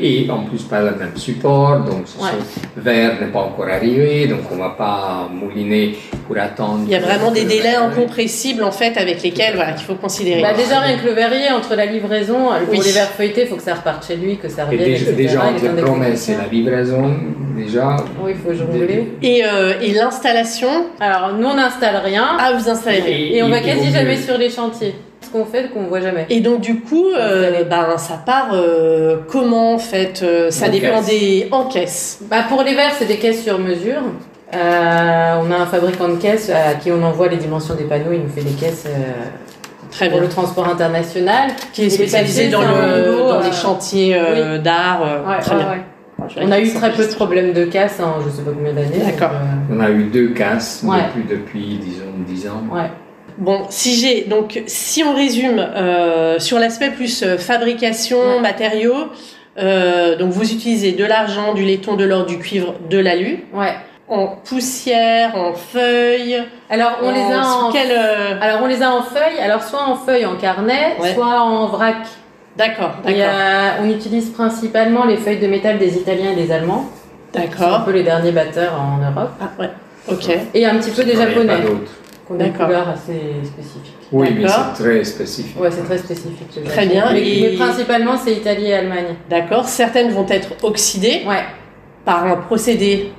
Et en plus pas le même support, donc ce Ouais. sont- verre n'est pas encore arrivé, donc on va pas mouliner pour attendre. Il y a vraiment des délais incompressibles en fait avec lesquels voilà, qu'il faut considérer. Bah, déjà, rien que le verrier, entre la livraison, pour Oui. les verres feuilletés, il faut que ça reparte chez lui, que ça Et revienne. déjà, etc. déjà les entre la promesse et la livraison, déjà. Oui, il faut jongler. Et, euh, et l'installation, Alors, nous, on n'installe rien. ah vous installez. rien. Et on va quasi jamais sur les chantiers. Ce qu'on fait, qu'on voit jamais. Et donc du coup, euh, ben ça part euh, comment en fait euh, Ça En dépend caisse. des en caisse. Bah, pour les verres, c'est des caisses sur mesure. Euh, on a un fabricant de caisses à qui on envoie les dimensions des panneaux. Il nous fait des caisses euh, Très pour bien. le transport international. Qui est spécialisé dans, le, boulot, dans euh, les chantiers euh, d'art. euh, Ouais, très ouais, bien. ouais. On a eu très peu de problèmes de casse en je sais pas combien d'années. D'accord. On a eu deux casses Ouais. depuis, depuis, disons, 10 ans. ouais. Bon, si j'ai donc si on résume euh, sur l'aspect plus euh, fabrication, Ouais. matériaux, euh, donc vous utilisez de l'argent, du laiton, de l'or, du cuivre, de l'alu, ouais. en poussière, en feuilles. Alors on les a en quel euh, alors on les a en feuilles. Alors soit en feuilles en carnet, Ouais. soit en vrac. D'accord, d'accord, euh, on utilise principalement les feuilles de métal des Italiens et des Allemands. sont un d'accord. peu les derniers batteurs en Europe. Ah ouais. Ok. Et un petit peu des japonais. Qui ont des couleurs assez spécifiques. Oui, mais c'est très spécifique. Ouais, c'est très spécifique. Très bien, Mais, et- mais principalement, c'est Italie et Allemagne. D'accord. Certaines vont être oxydées Ouais, par un procédé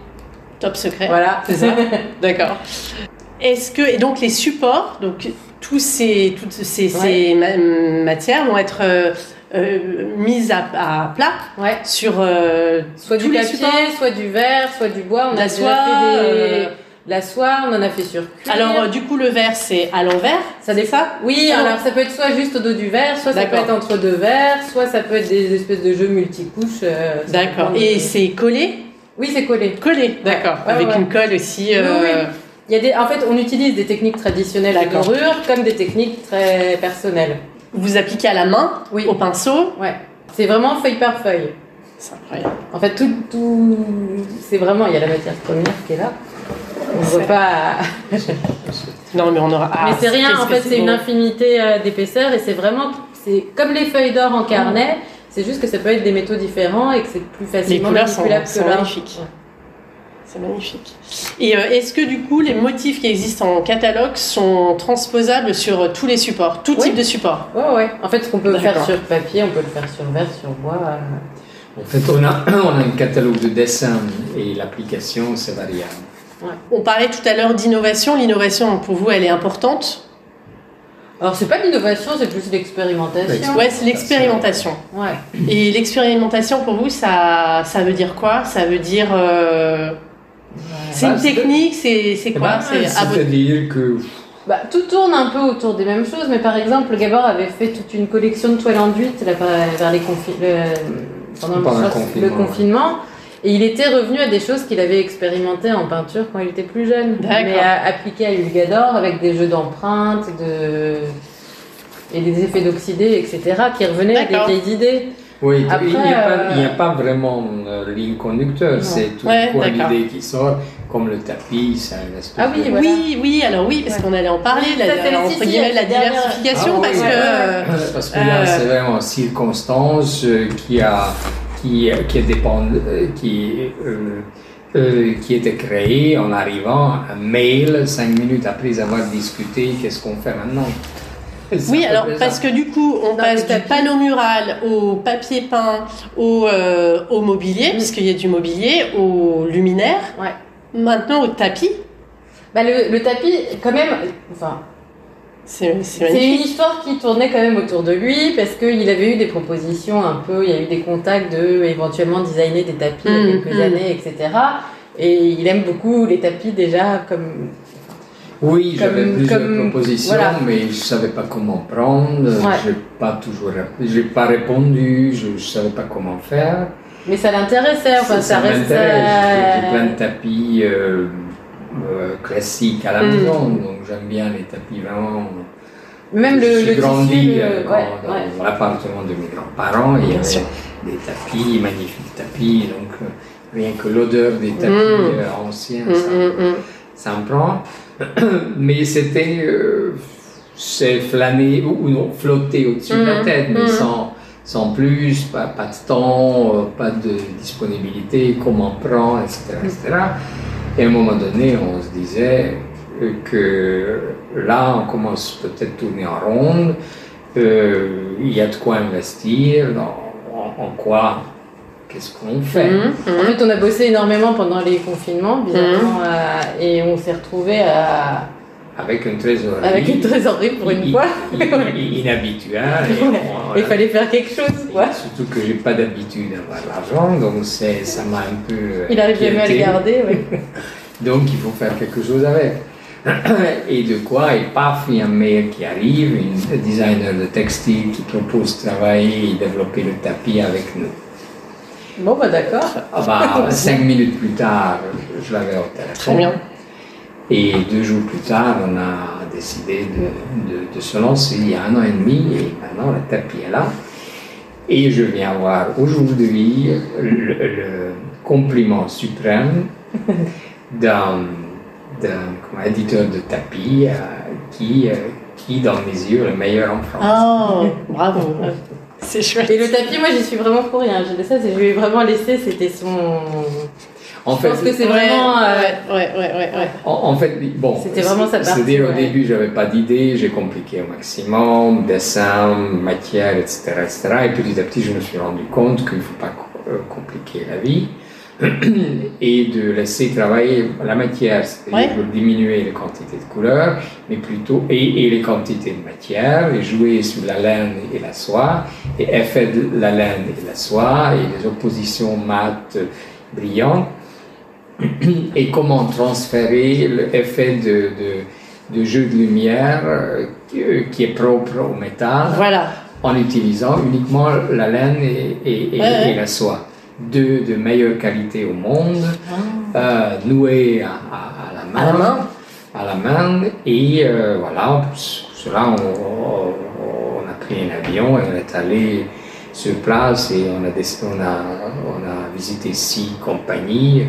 top secret. voilà, c'est ça. <laughs> D'accord. Est-ce que et donc les supports, donc tous ces toutes ces, ces ma- matières vont être euh, euh, mises à, à plat Ouais. sur euh, Soit tous du les papier, supports soit du verre, soit du bois. On La a déjà soie, fait des... euh, La soie, on en a fait sur cuir. Alors euh, du coup le verre c'est à l'envers. ça dépend. Oui, alors ça peut être soit juste au dos du verre, soit ça peut être entre deux verres, soit ça peut être des espèces de jeux multicouches. euh, D'accord. Et c'est collé? Oui, c'est collé. Collé. D'accord. Ouais, Avec ouais. une colle aussi. euh, Oui, oui. Il y a des, en fait, on utilise des techniques traditionnelles de dorure comme des techniques très personnelles. Vous appliquez à la main, Oui. au pinceau? Ouais. C'est vraiment feuille par feuille. C'est incroyable. En fait, tout, tout, c'est vraiment, il y a la matière première qui est là. On ne voit pas. <laughs> Non mais on aura. Ah, mais c'est rien, en fait, c'est une infinité euh, d'épaisseur et c'est vraiment, c'est comme les feuilles d'or en carnet. C'est juste que ça peut être des métaux différents et que c'est plus Les facilement couleurs sont, manipulable sont que là. magnifiques. C'est magnifique. Et euh, est-ce que du coup les motifs qui existent en catalogue sont transposables sur euh, tous les supports, tout Oui. type de support? Ouais, ouais. En fait, ce qu'on peut faire sur papier, on peut le faire sur verre, sur bois. euh. En fait, on a, <clears throat> on a un catalogue de dessins et l'application, c'est variable. On parlait tout à l'heure d'innovation. L'innovation pour vous elle est importante Alors, c'est pas l'innovation, c'est plus l'expérimentation. Ouais, c'est l'expérimentation. Ouais. Et l'expérimentation pour vous ça, ça veut dire quoi? Ça veut dire. euh, C'est Bah, une c'est- technique, c'est c'est quoi? Ben, C'est à votre- que Bah, tout tourne un peu autour des mêmes choses, mais par exemple, Gabor avait fait toute une collection de toiles enduites là, vers les confi- le- pendant le- Pendant le le confinement, confinement. Et il était revenu à des choses qu'il avait expérimentées en peinture quand il était plus jeune, D'accord. mais à, appliquées à Ulgador avec des jeux d'empreintes de... et des effets d'oxydé, etc., qui revenaient à des vieilles idées. Oui, Après, il n'y a, pas- euh, a pas vraiment de ligne conducteur, c'est tout Ouais, quoi l'idée qui sort, comme le tapis, c'est une espèce Ah oui, de... voilà. Oui, oui, alors oui, parce Ouais. qu'on allait en parler, la, c'est la- le entre guillemets, la la diversification, Ah oui, parce ouais, que. ouais, euh, Parce que là, Euh, c'est vraiment circonstance euh, qui a qui, qui dépend euh, qui euh, euh, qui était créée en arrivant un mail cinq minutes après avoir discuté qu'est-ce qu'on fait maintenant? Oui, à alors parce que du coup, on passe du panneau mural au papier peint, au, euh, au mobilier, Mm. puisqu'il y a du mobilier, au luminaire, Ouais. maintenant au tapis. Bah, le, le tapis, quand même, enfin, C'est une histoire qui tournait quand même autour de lui parce qu'il avait eu des propositions un peu, il y a eu des contacts de éventuellement designer des tapis il y a Mm, quelques mm. années, etc. Et il aime beaucoup les tapis déjà comme. Oui, j'avais plusieurs comme- propositions, voilà. mais je ne savais pas comment prendre. Ouais. Je n'ai pas toujours j'ai pas répondu, je ne savais pas comment faire. Mais ça l'intéressait, enfin ça, m'intéresse. J'ai euh, plein de tapis euh, euh, classiques à la Mm. maison, donc j'aime bien les tapis vraiment. Même le, le grandi tissu, euh, ouais, quand- ouais. dans l'appartement de mes grands-parents il y avait sûr. des tapis, magnifiques tapis, donc euh, rien que l'odeur des tapis Mm. anciens, Mm, ça, ça me prend. <clears throat> Mais c'était. c'est flâner ou, non, flotter au-dessus de la tête, mais sans, sans plus, pas, pas de temps, pas de disponibilité, comment prendre, etc., etc. Et à un moment donné, on se disait que là, on commence peut-être à tourner en ronde, euh, il y a de quoi investir, dans- en, en quoi, qu'est-ce qu'on fait. Mm, En fait, on a bossé énormément pendant les confinements, bizarrement, euh, et on s'est retrouvé à... Avec une trésorerie. avec une trésorerie pour une fois. I- i- inhabituelle. et <laughs> Ouais. on- Il fallait faire quelque chose, quoi. Surtout que j'ai pas d'habitude d'avoir l'argent, donc c'est, ça m'a un peu. euh, Il arrive jamais à le garder, ouais. <laughs> Donc il faut faire quelque chose avec. <clears throat> Et de quoi Et paf, il y a un mail qui arrive, un designer de textile qui propose de travailler et développer le tapis avec nous. Bon, bah d'accord. Ah bah, <laughs> cinq minutes plus tard, je l'avais au téléphone. Très bien. Et deux jours plus tard, on a décidé de, de- de se lancer il y a un an et demi et maintenant le tapis est là. Et je viens avoir aujourd'hui le, le compliment suprême <laughs> d'un éditeur de tapis euh, qui, euh, qui, dans mes yeux, est le meilleur en France. Oh, bravo. <laughs> C'est chouette. Et le tapis, moi, j'y suis vraiment pour rien. Ça, je lui ai vraiment laissé, c'était son... en Je pense que c'est Ouais, vraiment... euh, ouais, ouais, ouais, ouais. En, en fait, bon, C'était vraiment sa partie, C'est-à-dire au début, j'avais pas d'idée, j'ai compliqué au maximum, dessin, matière, etc., etc. Et petit à petit, je me suis rendu compte qu'il ne faut pas euh, compliquer la vie <clears throat> et de laisser travailler la matière, c'est-à-dire Ouais. diminuer les quantités de couleurs, mais plutôt et, et les quantités de matière, et jouer sur la laine et la soie, et effet de la laine et la soie, et les oppositions mates brillantes <clears throat> et comment transférer l'effet de, de, de jeu de lumière euh, qui, euh, est propre au métal Voilà. en utilisant uniquement la laine et, et- et- Ouais, ouais. et la soie. Deux de meilleure qualité au monde, euh, nouées à, à- à la main. À la main. Et euh, voilà, pour cela, on, on- a pris un avion et on est allé sur place et on a, on a, on a visité six compagnies,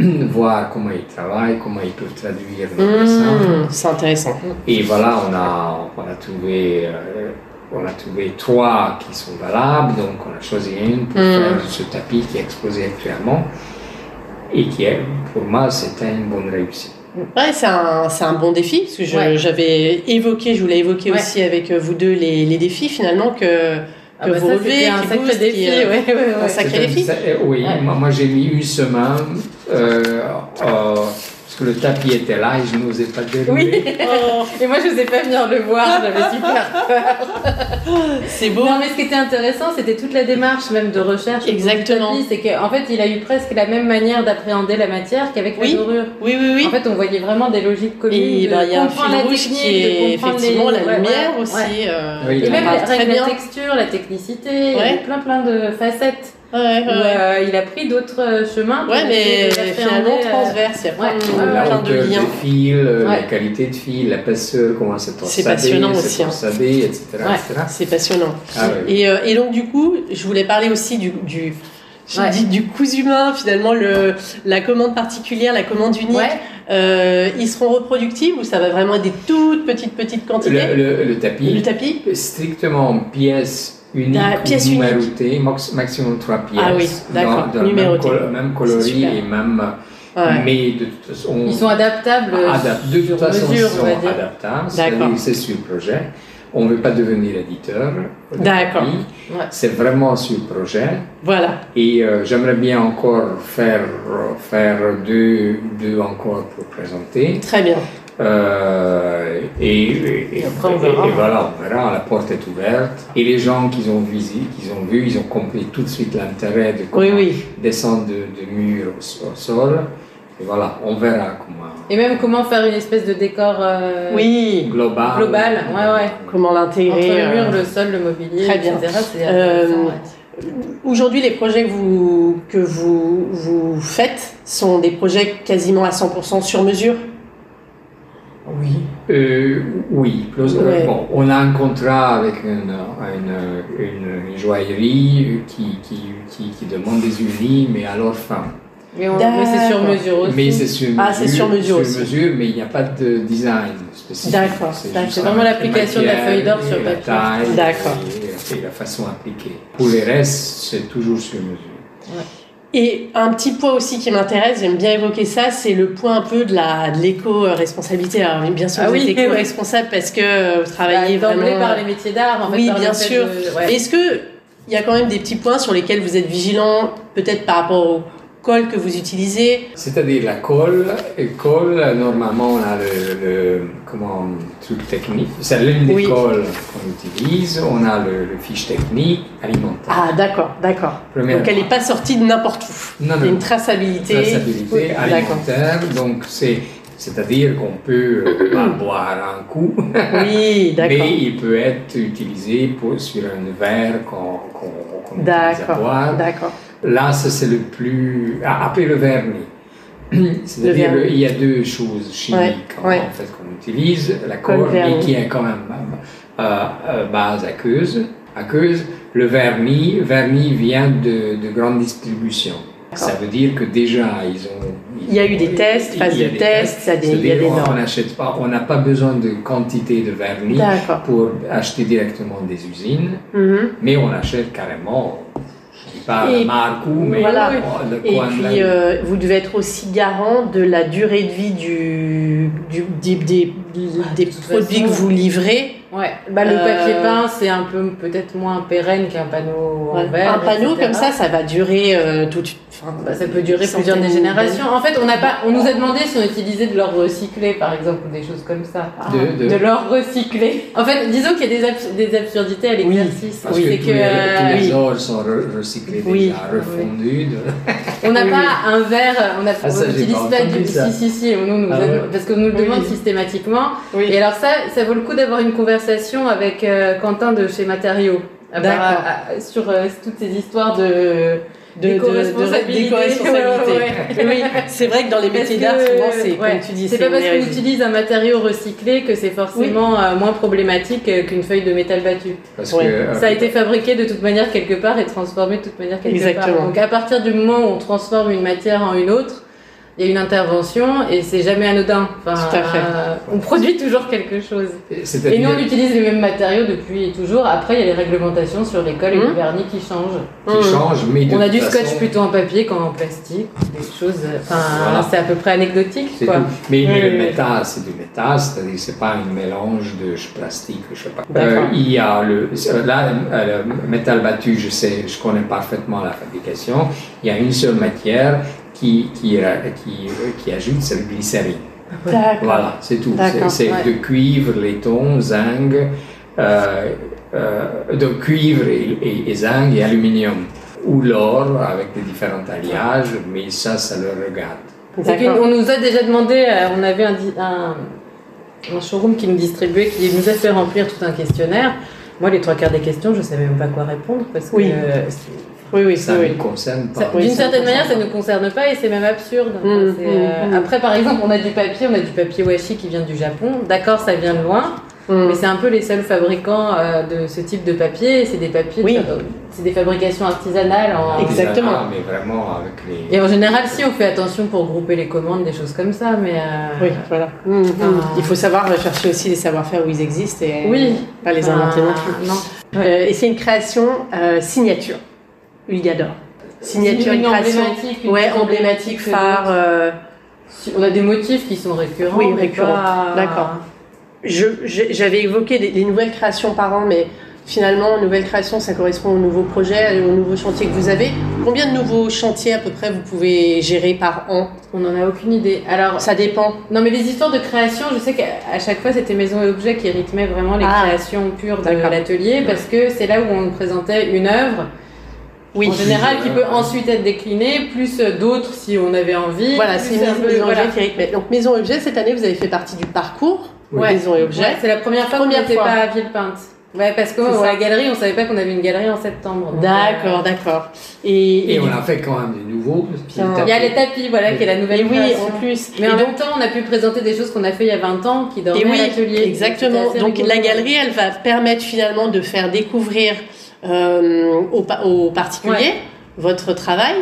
<clears throat> voir comment ils travaillent, comment ils peuvent traduire. Mmh, c'est intéressant. Et voilà, on a, on a trouvé, euh, on a trouvé trois qui sont valables, donc on a choisi une pour Mm. faire ce tapis qui est exposé actuellement et qui est, pour moi, c'était une bonne réussite. Ouais, c'est un, c'est un bon défi, parce que Ouais. j'avais évoqué, je voulais évoquer Ouais. aussi avec vous deux les, les défis finalement que, que Ah bah vous ça, un qui sacré défi, qui, euh, ouais, ouais, ouais. un sacré défi. euh, oui, Ouais. moi, moi, j'ai mis une semaine euh, euh, que le tapis était là et je n'osais pas le dérouler. Oui. Oh, Et moi, je n'osais pas venir le voir, j'avais super peur. <laughs> c'est beau. Non, mais ce qui était intéressant, c'était toute la démarche même de recherche. Exactement. tapis. C'est qu'en fait, il a eu presque la même manière d'appréhender la matière qu'avec Oui. la dorure. Oui, oui, oui. En fait, on voyait vraiment des logiques communes. Et de ben, il y a un comprendre fil la rouge qui est effectivement les- la lumière ouais, aussi. ouais. euh, Oui, Et même la, très rien que bien. la texture, la technicité, il y avait plein plein de facettes. Ouais, ouais, Où, ouais. euh, il a pris d'autres euh, chemins. Ouais, mais finalement euh, transverse, il y a plein, ouais, de- la plein liens. des fils, Ouais. la qualité de fil, l'épaisseur, comment c'est C'est passionnant aussi, hein. torsadé, etc. C'est passionnant. Ah. Et, euh, et donc du coup, je voulais parler aussi du, du, Ouais. du cousu humain, finalement, le, la commande particulière, la commande unique. Ouais. Euh, ils seront reproductibles ou ça va vraiment être des toutes petites petites quantités? Le, le- le tapis, Le tapis strictement en pièces Ah, ou uniques. numérotées, max- maximum trois pièces. Ah oui, d'accord, même, même coloris et même. Ouais. Mais de toute façon. Ils sont adaptables. adap- de toute façon, mesure, ils sont adaptables. C'est sur le projet. On ne veut pas devenir éditeur. D'accord. Ouais. C'est vraiment sur le projet. Voilà. Et euh, j'aimerais bien encore faire, faire deux, deux encore pour présenter. Très bien. Euh, et, et- Et après, on verra. et voilà, on verra, la porte est ouverte. Et les gens qui ont, visi- qu'ils ont vu, ils ont compris tout de suite l'intérêt de comment Oui, oui. descendre de, de mur au, sol. Et voilà, on verra comment. Et même comment faire une espèce de décor euh, Oui. Global. global. Ouais, ouais. Comment Entre l'intégrer le mur, euh, le sol, le mobilier, très bien. etc. C'est Euh, intéressant, ouais. Aujourd'hui, les projets que vous, que vous, vous faites sont des projets quasiment à 100% sur mesure? Oui. Euh, oui, plus- euh, Ouais. bon, on a un contrat avec une, une, une- une joaillerie qui, qui, qui, qui demande des unis, mais à leur fin. Mais, c'est sur mesure aussi. Mais c'est sur mesure, Ah, c'est sur mesure aussi. mesure, mais il n'y a pas de design spécifique. D'accord, C'est vraiment l'application de la feuille d'or sur la papier. taille D'accord. Et, et la façon appliquée. Pour les restes, c'est toujours sur mesure. Et un petit point aussi qui m'intéresse, j'aime bien évoquer ça, c'est le point un peu de la de l'éco-responsabilité. Alors bien sûr, Ah vous oui, êtes éco-responsable parce que vous travaillez Bah, vraiment... par les métiers d'art. En Oui, bien sûr. de- ouais. Est-ce que il y a quand même des petits points sur lesquels vous êtes vigilant, peut-être par rapport au col que vous utilisez C'est-à-dire la colle, et colle, normalement on a le, le comment, truc technique, c'est l'une des Oui. colles qu'on utilise, on a le, le fiche technique alimentaire. Ah d'accord, d'accord. Donc elle n'est pas sortie de n'importe où. Non, Il y a non. une traçabilité. traçabilité Oui, alimentaire, donc c'est, c'est-à-dire qu'on peut euh, pas boire un coup, Oui, d'accord. <laughs> mais il peut être utilisé pour, sur un verre qu'on, qu'on utilise à boire. d'accord. Là, ça c'est le plus. Ah, après le vernis. <clears throat> C'est-à-dire, il y a deux choses chimiques Ouais, en, ouais. en fait qu'on utilise. La vernis. qui est quand même euh, euh, base aqueuse. aqueuse. Le vernis, vernis vient de, de grande distribution. Ça veut dire que déjà, ils ont. Il y a eu des tests, phase de tests, ça des- il y a C'est-à-dire, des on- normes. On n'achète pas, on n'a pas besoin de quantité de vernis pour acheter directement des usines, Mhm. mais on achète carrément, Et- mais Voilà. le puis, euh, vous devez être aussi garant de la durée de vie du, du- des, des- des de toute produits façon. que vous livrez. Ouais, bah, le Euh, papier peint, c'est un peu peut-être moins pérenne qu'un panneau en verre. un panneau etc. comme ça, ça va durer euh, toute enfin, Bah, ça peut durer plusieurs des générations. En fait, on n'a pas, on nous a demandé si on utilisait de l'or recyclé, par exemple, ou des choses comme ça. De- de- De l'or recyclé. En fait, disons qu'il y a des, abs- des absurdités à l'exercice. Parce c'est que, que, tous, les, tous les oui. ors sont re- recyclés Oui. déjà, refondus. de- <laughs> on n'a Oui, pas un verre, on Ah, n'utilise pas du ça. si si si, on nous, nous Ah ouais. parce qu'on nous le Oui. demande systématiquement. Oui. Et alors ça, ça vaut le coup d'avoir une conversation avec euh, Quentin de chez Matériaux. À part- D'accord. à- à- sur euh, toutes ces histoires de. Ouais, ouais. Oui, <laughs> c'est vrai que dans les métiers d'art, souvent, c'est ouais, comme tu dis, c'est pas parce qu'on utilise un matériau recyclé que c'est forcément euh, moins problématique euh, qu'une feuille de métal battu. Parce Ouais. que, euh, Ça a été fabriqué de toute manière quelque part et transformé de toute manière quelque Exactement. part. Donc à partir du moment où on transforme une matière en une autre, il y a une intervention et c'est jamais anodin. Enfin, Tout à fait. euh, on produit toujours quelque chose. Et nous on utilise les mêmes matériaux depuis toujours. Après il y a les réglementations sur l'école et le vernis qui changent. qui Mmh. changent, mais de On a toute du façon, scotch plutôt en papier qu'en plastique, des choses. Enfin, Voilà. c'est à peu près anecdotique, c'est quoi. tout. Mais, mais Oui, le oui. métal, c'est du métal, c'est-à-dire c'est pas un mélange de plastique, je sais pas. Euh, il y a le, là, euh, le métal battu, je sais, je connais parfaitement la fabrication. Il y a une seule matière qui, qui, euh, qui, qui ajoute, c'est le glycérine. Voilà, c'est tout. C'est ouais. de cuivre, laiton, zinc, euh, euh, de cuivre et, et, et zinc et aluminium. Ou l'or avec des différents alliages, mais ça, ça le regarde. Qu'on nous a déjà demandé, euh, on avait un, di- un, un showroom qui nous distribuait, qui nous a fait remplir tout un questionnaire. Moi, les trois quarts des questions, je savais même pas quoi répondre parce que Oui. euh, Oui, oui, Ça ne oui. concerne pas. d'une certaine manière, ça ne nous concerne pas et c'est même absurde. Enfin, Mm, c'est, mm, euh, mm. Après, par exemple, on a du papier, on a du papier washi qui vient du Japon. D'accord, ça vient de loin, Mmh. mais c'est un peu les seuls fabricants euh, de ce type de papier. C'est des papiers, Oui. euh, c'est des fabrications artisanales. En... Exactement. Ah, mais vraiment avec les. Et en général, si on fait attention pour grouper les commandes, des choses comme ça, mais euh, Oui, voilà. Mmh, mmh. Ah. Il faut savoir chercher aussi les savoir-faire où ils existent et Oui. pas les inventer non plus. Non. Euh, et c'est une création euh, signature. Ulgador. Signature, Une création emblématique, une ouais, emblématique, emblématique que phare. euh, On a des motifs qui sont récurrents. Oui, récurrents. pas- D'accord. j'avais évoqué les, nouvelles créations par an, mais finalement, nouvelle création, ça correspond au nouveau projet, au nouveau chantier que vous avez. Combien de nouveaux chantiers à peu près vous pouvez gérer par an? On n'en a aucune idée. Alors, ça dépend. Non, mais les histoires de création, je sais qu'à chaque fois, c'était Maison et Objets qui rythmaient vraiment les ah, créations pures de l'atelier, parce que c'est là où on présentait une œuvre. Oui. En général, qui peut ensuite être déclinée, plus d'autres si on avait envie. Voilà, c'est Maison, Objet qui rythmait. Donc Maison et Objet, cette année, vous avez fait partie du parcours Maison et Objet. c'est la première fois qu'on n'était pas à Villepinte. Ouais, parce que la galerie, on savait pas qu'on avait une galerie en septembre. D'accord, euh, d'accord. Et, et, on a fait quand même du nouveau. Il y a les tapis, voilà, qui est la nouvelle Oui, en plus. Mais en même temps, on a pu présenter des choses qu'on a fait il y a 20 ans, qui dormaient oui, à l'atelier. Exactement. Donc la galerie, elle va permettre finalement de faire découvrir euh, aux, particuliers votre travail.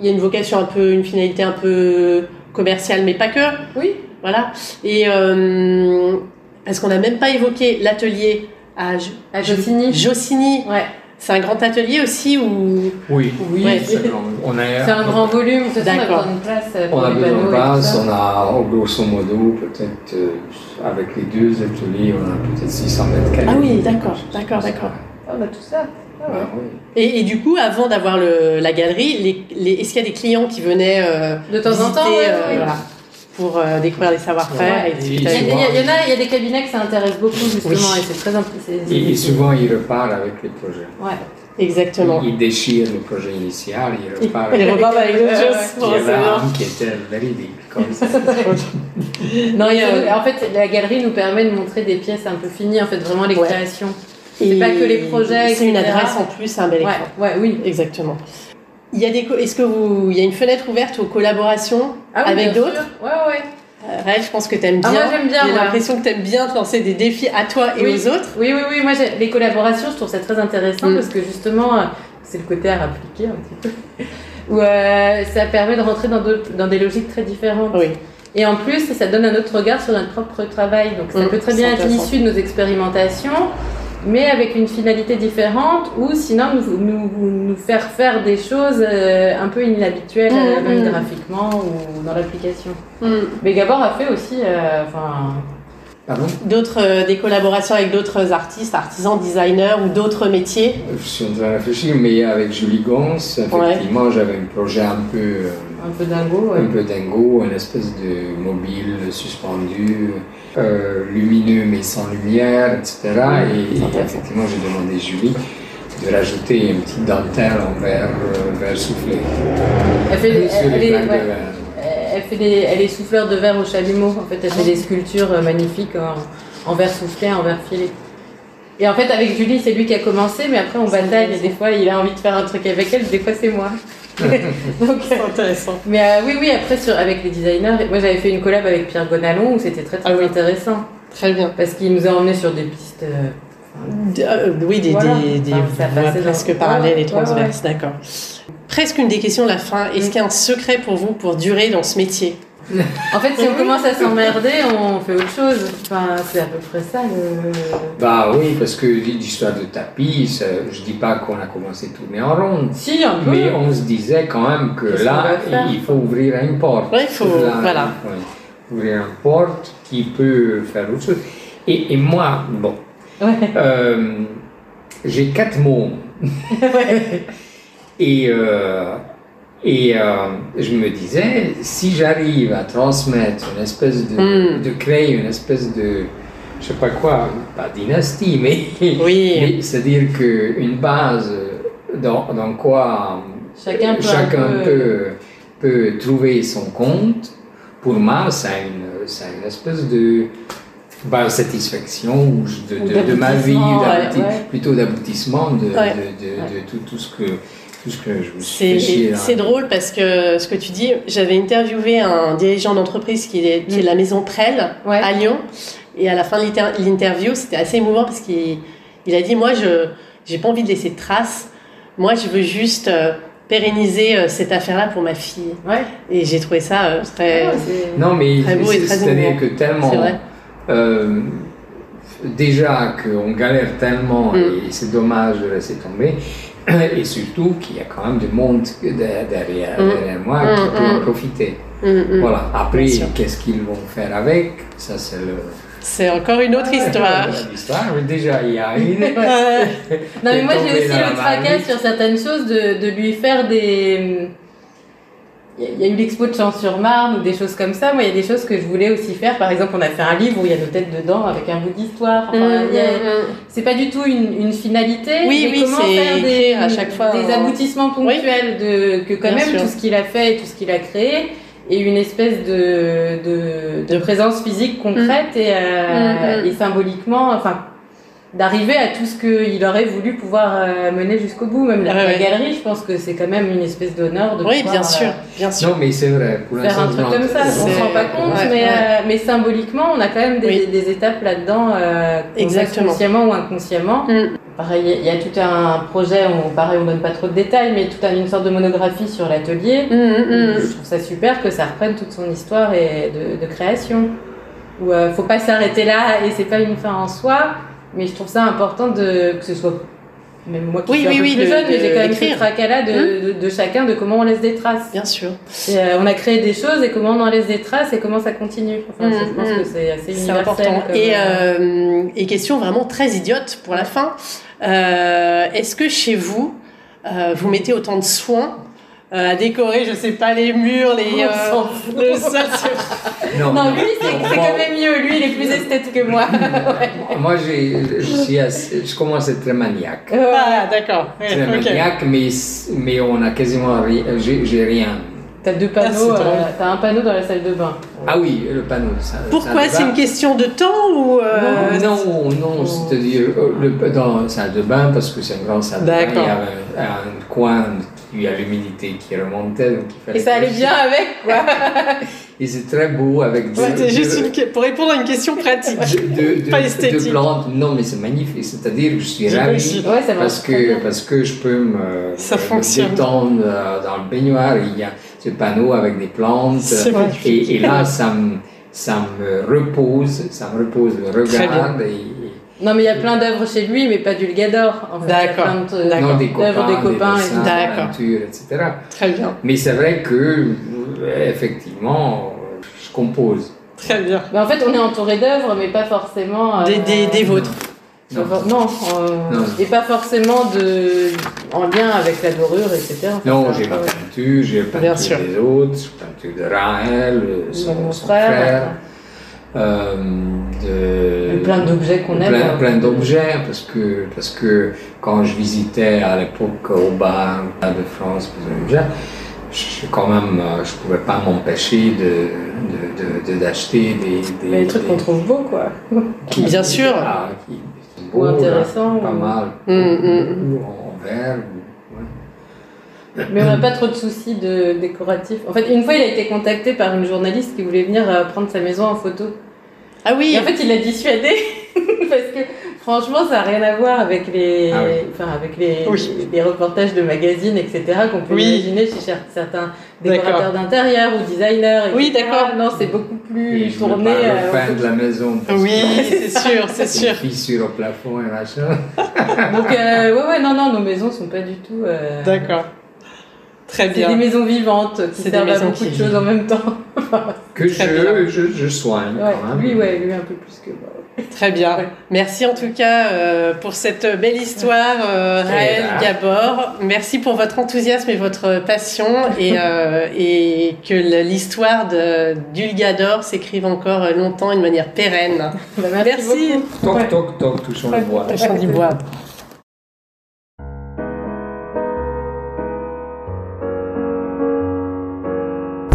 Il y a une vocation un peu, une finalité un peu commerciale, mais pas que. Oui. Voilà. Et euh, parce qu'on n'a même pas évoqué l'atelier à, à Jossigny. Jossigny. Ouais. C'est un grand atelier aussi ou? Oui, oui. on a, c'est un grand volume. D'accord. On a besoin de place. On a, grosso modo, peut-être euh, avec les deux ateliers, on a peut-être 600 mètres carrés. Ah oui, d'accord, d'accord, d'accord. On a tout ça. Ah ouais. et, et, du coup, avant d'avoir la galerie, les, les, est-ce qu'il y a des clients qui venaient euh, de temps en temps euh, voilà pour euh, découvrir les savoir-faire. il, y, a, il, y en a, il y a des cabinets que ça intéresse beaucoup justement et c'est très et, et, souvent ils repartent avec les projets. Ouais. Exactement. Ils déchirent le projet initial, ils repartent avec, avec d'autres <laughs> choses. Il y un qui était véridique comme ça. non, en fait, la galerie nous permet de montrer des pièces un peu finies, en fait, vraiment les créations. C'est pas que les projets. C'est une adresse en plus, un bel écran. Ouais, ouais, oui. Exactement. Il y a des, est-ce que vous, il y a une fenêtre ouverte aux collaborations ah avec d'autres Ouais, ouais. Euh, je pense que tu aimes ah, bien. moi, j'aime bien. J'ai l'impression que tu aimes bien te lancer des défis à toi et aux autres. Oui, oui, oui. Moi, les collaborations, je trouve ça très intéressant mm. parce que justement, euh, c'est le côté à appliquer un petit peu. <laughs> Où euh, ça permet de rentrer dans, dans des logiques très différentes. Oui. Et en plus, ça donne un autre regard sur notre propre travail. Donc, ça mm. peut très bien être l'issue de nos expérimentations mais avec une finalité différente ou sinon nous, nous, nous faire faire des choses euh, un peu inhabituelles, mm, même mm. graphiquement ou dans l'application. Mm. Mais Gabor a fait aussi, euh, enfin. D'autres, euh, des collaborations avec d'autres artistes, artisans, designers ou d'autres métiers Je suis en train de réfléchir, mais avec Julie Gons, effectivement, j'avais un projet un peu. Un peu dingo, Un peu dingo, une espèce de mobile suspendu. Euh, lumineux mais sans lumière, etc. Et, effectivement, j'ai demandé Julie de rajouter une petite dentelle en verre, euh, verre soufflé. Elle fait, des, elle, est, elle, fait des, elle est souffleur de verre au chalumeau. En fait, elle fait des sculptures euh, magnifiques en, en verre soufflé, en verre filé. Et en fait, avec Julie, c'est lui qui a commencé, mais après on bataille et des fois il a envie de faire un truc avec elle, des fois c'est moi. <laughs> Donc, c'est intéressant. Mais euh, oui, oui, après, sur, avec les designers, moi j'avais fait une collab avec Pierre Gonalon où c'était très très ah intéressant. Très bien. Parce qu'il nous a emmenés sur des pistes. Euh, euh, oui, des, des, des presque parallèles et transverses, d'accord. Presque une des questions de la fin. Est-ce qu'il y a un secret pour vous pour durer dans ce métier? En fait, si on commence à s'emmerder, on fait autre chose. Enfin, c'est à peu près ça le. Bah oui, parce que l'histoire de tapis, je dis pas qu'on a commencé à tourner en rond. Si, un peu. Mais on se disait quand même que là, il faut ouvrir une porte. Oui, il faut. voilà. ouvrir une porte qui peut faire autre chose. Et, et moi, bon. Euh, j'ai quatre mots. <laughs> et. Euh, et euh, je me disais, si j'arrive à transmettre une espèce de, hmm. de créer une espèce de, je sais pas quoi, pas dynastie, <laughs> mais, oui. c'est-à-dire qu'une base dans, dans quoi chacun, peut, chacun peut, peut, trouver son compte, pour moi, c'est une, une espèce de bah, satisfaction de, de, de, ma vie, plutôt d'aboutissement de, de, tout, tout ce que c'est drôle parce que ce que tu dis, j'avais interviewé un dirigeant d'entreprise qui, est, qui est de la maison Prel à Lyon. Et à la fin de l'interview, c'était assez émouvant parce qu'il il a dit Moi, je n'ai pas envie de laisser de traces. Moi, je veux juste euh, pérenniser euh, cette affaire-là pour ma fille. Ouais. Et j'ai trouvé ça euh, très, non, mais très beau et très C'est-à-dire que tellement. déjà qu'on galère tellement mm. et c'est dommage de laisser tomber. <coughs> et surtout qu'il y a quand même du monde derrière, mm. derrière moi qui mm, peut en mm. profiter. Voilà. Après, qu'est-ce qu'ils vont faire avec Ça, c'est le. C'est encore une autre histoire. L'histoire, mais déjà, il y a une. <laughs> <laughs> Non, mais moi j'ai aussi le tracas sur certaines choses de, de lui faire des. Il y a- eu l'expo de Champs-sur-Marne ou des choses comme ça. Moi, il y a des choses que je voulais aussi faire. Par exemple, on a fait un livre où il y a nos têtes dedans avec un bout d'histoire. Enfin, Mm, il y a- mm, mm. C'est pas du tout une, une finalité. Oui, mais oui, comment faire des, à chaque fois des un- aboutissements ponctuels de que quand Bien même sûr. tout ce qu'il a fait et tout ce qu'il a créé et une espèce de, de, de présence physique concrète et, euh, et symboliquement, enfin d'arriver à tout ce qu'il aurait voulu pouvoir euh, mener jusqu'au bout. Même la, Ouais, la ouais. galerie, je pense que c'est quand même une espèce d'honneur de Oui, pouvoir, bien euh, sûr, bien sûr. Non, mais c'est vrai. Pour faire un truc comme ça, on c'est- se rend pas compte, ouais, mais, ouais. euh, mais symboliquement, on a quand même des, Oui. des étapes là-dedans, euh, Exactement. consciemment ou inconsciemment. Mm. Pareil, il y a tout un projet, on, pareil, on donne pas trop de détails, mais tout un, une sorte de monographie sur l'atelier. Mm, mm, Je trouve ça super que ça reprenne toute son histoire et de, de création. Où euh, faut pas s'arrêter là et c'est pas une fin en soi, mais je trouve ça important de que ce soit même moi qui Oui, suis oui, un peu oui, plus de- jeune, mais j'ai quand même ce tracas là de, de, chacun de comment on laisse des traces. Bien sûr. Et, euh, on a créé des choses et comment on en laisse des traces et comment ça continue. Enfin, Mm, je pense mm. que c'est assez universel. important. comme, Et, euh, euh, et question vraiment très idiote pour la fin. Euh, Est-ce que chez vous, vous mettez autant de soins à décorer, je sais pas, les murs, les, euh, le sol <laughs> Non, Non, lui, c'est quand même mieux. Lui, il est plus esthète que moi. <laughs> <laughs> Moi, j'ai- je, suis assez- je commence à être très maniaque. Ah, d'accord. Très maniaque, mais, mais on a quasiment rien. J'ai j'ai rien. T'as deux panneaux, euh, t'as un panneau dans la salle de bain. Ah oui, le panneau. Ça, Pourquoi? ça C'est une question de temps ou euh, Non, non, c'est-à-dire euh, le- dans la salle de bain, parce que c'est une grande salle de bain, il y avait un, un coin il y a l'humidité qui remontait. Donc il fallait Et ça allait bien avec, quoi. <laughs> Et c'est très beau avec deux, C'était juste deux- une... pour répondre à une question pratique. deux- deux- Pas deux esthétique. plantes. Non, mais c'est magnifique. C'est-à-dire que je suis ravi. Ouais. Parce que, parce que je peux me, Ça me détendre euh, dans le baignoire. Il y a ce panneau avec des plantes. Et, et là, ça me, ça me repose, ça me repose le Très regard. Et, Non, mais il y a plein d'œuvres chez lui, mais pas du Lgador. En fait. Il y a D'accord. de- non, des d'œuvres copains, des copains. et dessins, tout. des peintures, etc. Très bien, Mais c'est vrai que, effectivement, je compose. très bien. Mais en fait, on est entouré d'œuvres, mais pas forcément. euh, Des, des, des vôtres. Non. Euh, Non. et pas forcément de, en lien avec la dorure, etc. Non, j'ai ma euh, peinture, j'ai la peinture des autres, j'ai la peinture de Rahel, son, mon son frère. frère, de, Plein d'objets qu'on aime. plein, hein. plein d'objets, parce que, parce que quand je visitais à l'époque au bar de France, je, je, quand même, euh, je pouvais pas m'empêcher de, de, de, de- d'acheter des, des, Mais les trucs des- qu'on trouve beaux, quoi. qui- Bien sûr. ah, qui sont Ou Pas ou- mal. Mm, mm, Ou en verre. ou- ouais. Mais on n'a pas trop de soucis de décoratifs. En fait, une fois, il a été contacté par une journaliste qui voulait venir euh, prendre sa maison en photo. Ah oui, Et en fait, il l'a dissuadé <laughs> parce que franchement, ça n'a rien à voir avec les, Ah oui. enfin, avec les, Oui. les reportages de magazines, etc. qu'on peut Oui. imaginer chez cer- certains décorateurs d'intérieur ou designers. Oui, d'accord. Non, c'est beaucoup plus Et je veux tourné. pas euh, repeindre la maison. oui, c'est sûr, c'est sûr. Des fissures au plafond et machin. <laughs> Donc, euh, ouais, ouais, non, non, nos maisons sont pas du tout. euh, D'accord. Très C'est bien. des maisons vivantes qui C'est des servent à beaucoup qui de choses vivent. en même temps. <laughs> Que je, je, je soigne Ouais, quand même. lui, ouais, lui un peu plus que moi. Très bien. Ouais. Merci en tout cas euh, pour cette belle histoire, euh, Raël. Gabor. Merci pour votre enthousiasme et votre passion et, euh, <laughs> et que l'histoire de d'Ulgador s'écrive encore longtemps et de manière pérenne. Bah, Merci. beaucoup. Toc, toc, toc, touchons le bois. Chant du bois.